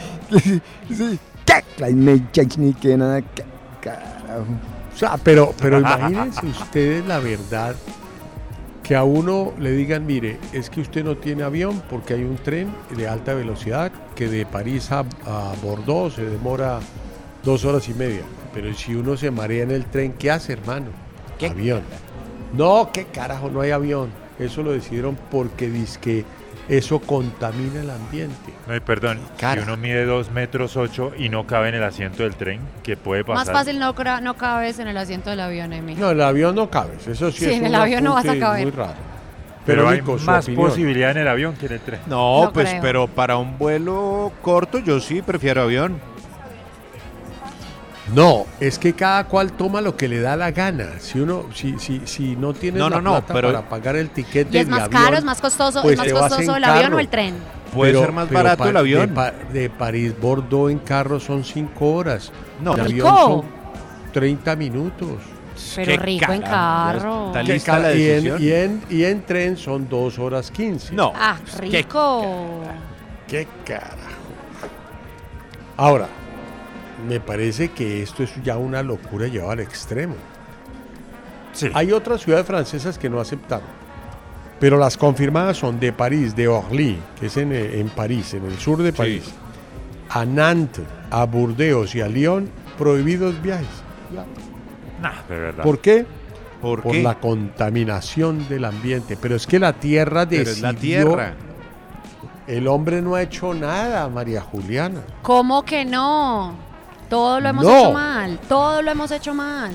sí, ¿Qué climate change ni qué nada? ¿Qué carajo. O sea, pero, pero imagínense ustedes la verdad que a uno le digan, mire, es que usted no tiene avión porque hay un tren de alta velocidad que de París a, a Bordeaux se demora dos horas y media. Pero si uno se marea en el tren, ¿qué hace, hermano? Avión. No, qué carajo, no hay avión. Eso lo decidieron porque que eso contamina el ambiente. No, y perdón, si uno mide 2 metros 8 y no cabe en el asiento del tren, ¿qué puede Más pasar? fácil no, cra- no cabes en el asiento del avión, Emi. No, el avión no cabe. Eso sí, Sí, es en el avión no vas a caber. Muy raro. Pero, hay Nico, más opinión. posibilidad en el avión que en el tren. No, No pues, creo. pero para un vuelo corto yo sí prefiero avión. No, es que cada cual toma lo que le da la gana. Si uno, si, si, si no tienes No, la no, no, plata pero- para pagar el tiquete Y es más avión, caro, es más costoso, pues es más costoso el avión o el tren. Puede Pero- ser más barato pa- el avión. De, pa- de París Bordeaux en carro son 5 horas. No. de ¡Rico! avión son 30 minutos. Pero Qué rico en carro. está lista la y, en, decisión. y, en, y en tren son 2 horas 15. No. Ah, Qué rico. ¿Qué carajo? Ahora, me parece que esto es ya una locura llevada al extremo. Sí. Hay otras ciudades francesas que no aceptaron, pero las confirmadas son de París, de Orly, que es en, eh, en París, en el sur de París, a Nantes, a Burdeos y a Lyon, prohibidos viajes. Nah, de verdad. ¿Por qué? ¿Por, Por qué? la contaminación del ambiente. Pero es que la tierra Pero decidió... es la tierra. El hombre no ha hecho nada, María Juliana. ¿Cómo que no? Todo lo hemos No. hecho mal. Todo lo hemos hecho mal.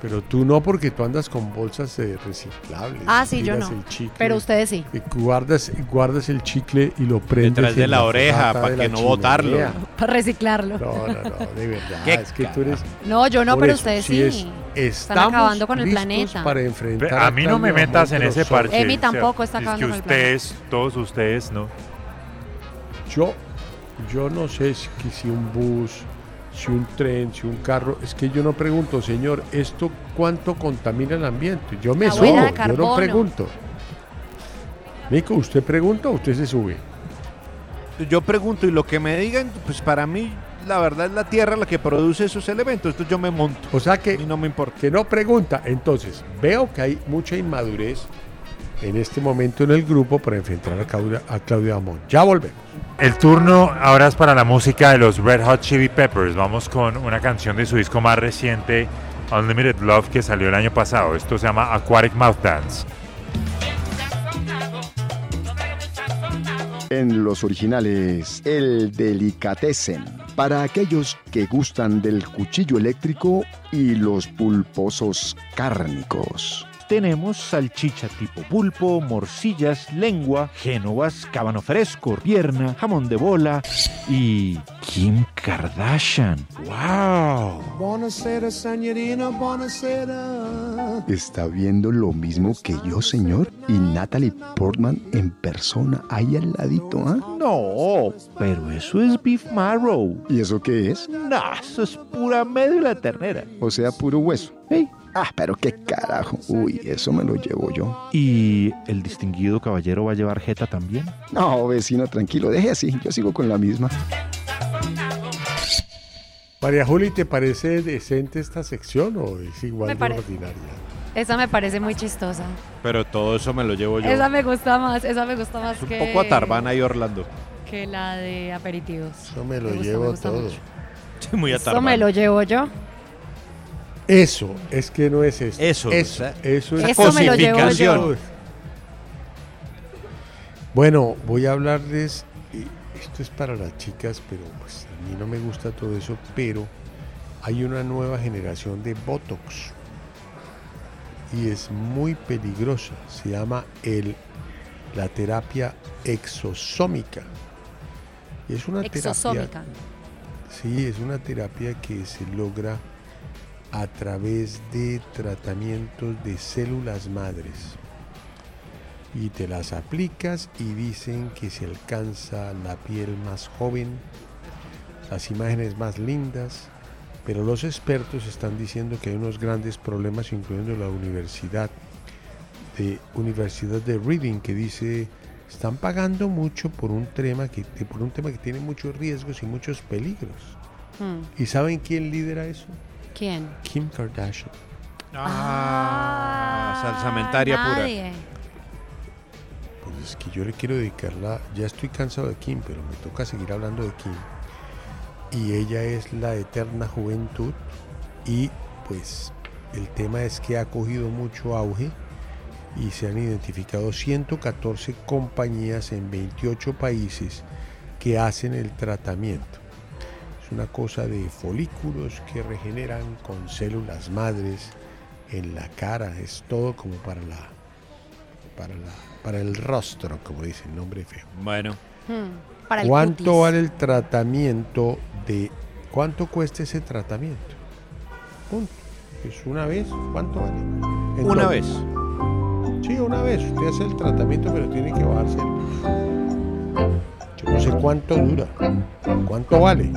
Pero tú no, porque tú andas con bolsas eh, reciclables. Ah, sí, yo no. el chicle, Pero ustedes sí. y guardas, guardas el chicle y lo prendes Detrás de la oreja, fogata pa' de que no botarlo. Para reciclarlo. No, no, no, de verdad. Qué es que tú eres. No, yo no, pero eso, ustedes si sí. es- Están estamos acabando con el planeta. Para enfrentar A mí no me metas en ese parche. Emi o sea, tampoco está es acabando que con el planeta. ustedes, todos ustedes, no. Yo, yo no sé si, que si un bus, si un tren, si un carro. Es que yo no pregunto, señor, ¿esto cuánto contamina el ambiente? Yo me subo, yo no pregunto. Nico, ¿usted pregunta o usted se sube? Yo pregunto y lo que me digan, pues para mí la verdad es la tierra la que produce esos elementos. Entonces yo me monto. O sea que, Y no me importa. que no pregunta. Entonces, veo que hay mucha inmadurez en este momento en el grupo para enfrentar a Claudia, a Claudia Amón. Ya volvemos. El turno ahora es para la música de los Red Hot Chili Peppers. Vamos con una canción de su disco más reciente, Unlimited Love, que salió el año pasado. Esto se llama Aquatic Mouth Dance. En los originales, el delicatessen. Para aquellos que gustan del cuchillo eléctrico y los pulposos cárnicos. Tenemos salchicha tipo pulpo, morcillas, lengua, génovas, cábano fresco, pierna, jamón de bola y Kim Kardashian. ¡Wow! Buonasera, señorina, buonasera. ¿Está viendo lo mismo que yo, señor? Y Natalie Portman en persona ahí al ladito, ¿ah? No, pero eso es beef marrow. ¿Y eso qué es? No, eso es pura médula ternera. O sea, puro hueso. Ah, pero qué carajo. Uy, eso me lo llevo yo. ¿Y el distinguido caballero va a llevar jeta también? No, vecino, tranquilo, deje así. Yo sigo con la misma. María Juli, ¿te parece decente esta sección o es igual Me de pare- ordinaria? Esa me parece muy chistosa. Pero todo eso me lo llevo yo. Esa me gusta más, esa me gusta más Es un que, poco a Tarbana y Orlando. que la de aperitivos. Yo me lo Me gusta, llevo me gusta todo. mucho. Muy a Eso me lo llevo yo. Eso, es que no es esto. Eso, eso, sea, eso es Eso me lo llevo yo. cosificación. Bueno, voy a hablarles, eh, esto es para las chicas, pero pues a mí no me gusta todo eso, pero hay una nueva generación de Botox y es muy peligrosa. Se llama el, la terapia exosómica. Y es una Exosómica. terapia Sí, es una terapia que se logra a través de tratamientos de células madres. Y te las aplicas y dicen que se alcanza la piel más joven, las imágenes más lindas, pero los expertos están diciendo que hay unos grandes problemas, incluyendo la universidad de Universidad de Reading, que dice están pagando mucho por un tema que por un tema que tiene muchos riesgos y muchos peligros. Hmm. ¿Y saben quién lidera eso? ¿Quién? Kim Kardashian. Ah, salsamentaria pura. Pues es que yo le quiero dedicarla, ya estoy cansado de Kim, pero me toca seguir hablando de Kim. Y ella es la eterna juventud y pues el tema es que ha cogido mucho auge y se han identificado 114 compañías en 28 países que hacen el tratamiento. Es una cosa de folículos que regeneran con células madres en la cara, es todo como para la para la para el rostro, como dice el nombre feo. Bueno. Hmm. Para el ¿Cuánto cutis. vale el tratamiento de cuánto cuesta ese tratamiento? Punto. Es una vez, ¿cuánto vale? Una vez. Sí, una vez. Usted hace el tratamiento, pero tiene que bajarse. el- Yo no sé cuánto dura. ¿Cuánto vale?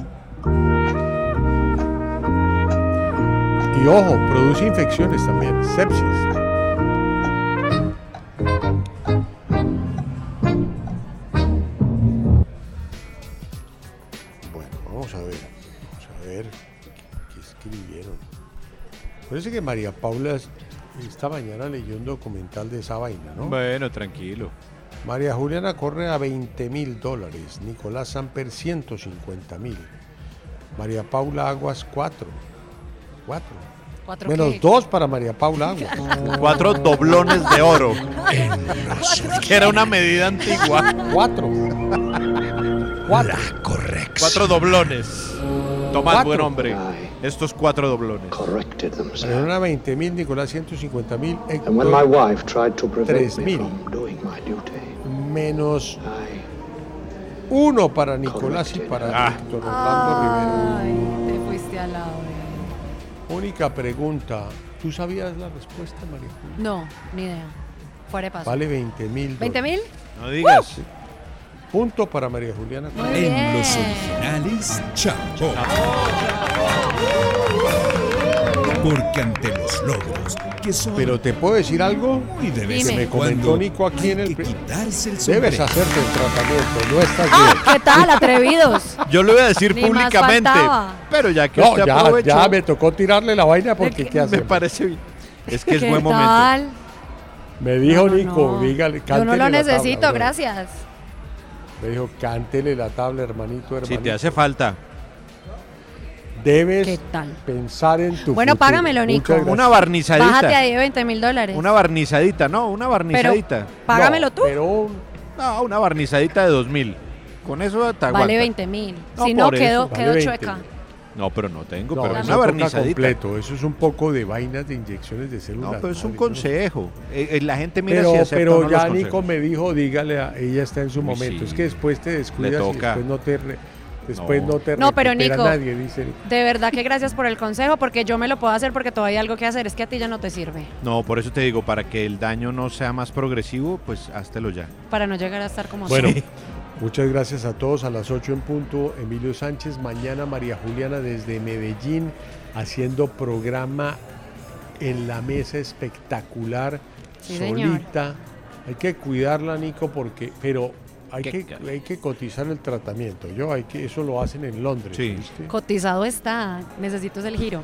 Y ojo, produce infecciones también, sepsis. Bueno, vamos a ver. Vamos a ver qué, escribieron. Parece que María Paula es- esta mañana leyó un documental de esa vaina, ¿no? Bueno, tranquilo. María Juliana corre a 20 mil dólares. Nicolás Samper 150 mil. María Paula Aguas 4. 4. ¿Cuatro Menos qué? 2 para María Paula Aguas. Cuatro doblones de oro. que era una medida antigua. 4. La corrección. Cuatro doblones. Tomás, Cuatro. buen hombre. Estos cuatro doblones. corrected themselves. Mariana 20 mil, Nicolás 150 mil, And when my Héctor wife tried to 1 para Nicolás y para Ah. Héctor Orlando Rivera. Ay, te fuiste al lado. eh. Única pregunta. ¿Tú sabías la respuesta, María Julia? No, ni idea. Fuera de paso. Vale 20 mil. ¿20 mil? No digas. Punto para María Juliana. Muy En bien. los originales, Chapo. Porque ante los logros, que son Pero te puedo decir algo y de vez que me comentó cuando Nico aquí en el que quitarse el Debes hacerte el tratamiento, no estás Ah, bien. ¿qué tal, atrevidos? Yo lo voy a decir Ni públicamente. Pero ya que No, usted ya, aprovechó, ya me tocó tirarle la vaina porque ¿qué me hace? parece bien. Es que es ¿Qué buen momento. tal? Me dijo No, Nico, no. dígale, Yo no lo necesito, tabla, gracias. Me dijo, cántele la tabla, hermanito, hermanito. Si te hace falta. Debes ¿Qué tal? pensar en tu Bueno, futuro. págamelo, Nico. Una barnizadita. Bájate ahí de 20 mil dólares. Una barnizadita, no, una barnizadita. Págamelo tú. Pero un- No, una barnizadita de 2000. Con eso te aguanta. Vale 20 mil. No, si no, quedo, vale quedo 20 chueca. mil. No, pero no tengo, No, pero eso una barnizadita. completo. Eso es un poco de vainas de inyecciones de células. No, pero es un consejo. Eh, eh, la gente mira Pero, si acepta o pero no ya consejos. Nico me dijo, dígale, a, ella está en su Uy, momento. sí. Es que después te descuidas y toca. después no te, re- después no. No. te No, pero Nico, nadie, dice. De verdad que gracias por el consejo, porque yo me lo puedo hacer porque todavía hay algo que hacer. Es que a ti ya no te sirve. No, por eso te digo, para que el daño no sea más progresivo, pues háztelo ya. Para no llegar a estar como Bueno, muchas gracias a todos. A las 8 en punto, Emilio Sánchez. Mañana María Juliana desde Medellín haciendo programa en la mesa espectacular, Sí, señor. solita. Hay que cuidarla, Nico, porque, pero hay que, hay que cotizar el tratamiento. Yo, hay que, eso lo hacen en Londres. Sí. ¿viste? Cotizado está. Necesito el giro.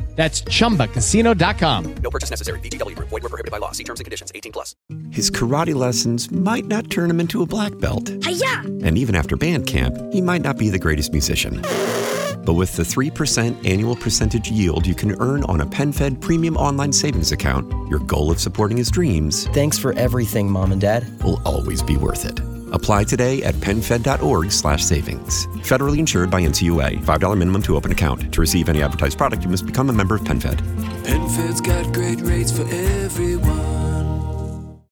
That's chumbacasino.com. No purchase necessary. VGW Group. Void were prohibited by law. See terms and conditions. 18 plus. His karate lessons might not turn him into a black belt. And even after band camp, he might not be the greatest musician. But with the 3% annual percentage yield you can earn on a PenFed premium online savings account, your goal of supporting his dreams Thanks for everything, Mom and Dad. will always be worth it. Apply today at penfed.org slash savings. Federally insured by NCUA. $5 minimum to open account. To receive any advertised product, you must become a member of PenFed. PenFed's got great rates for everyone.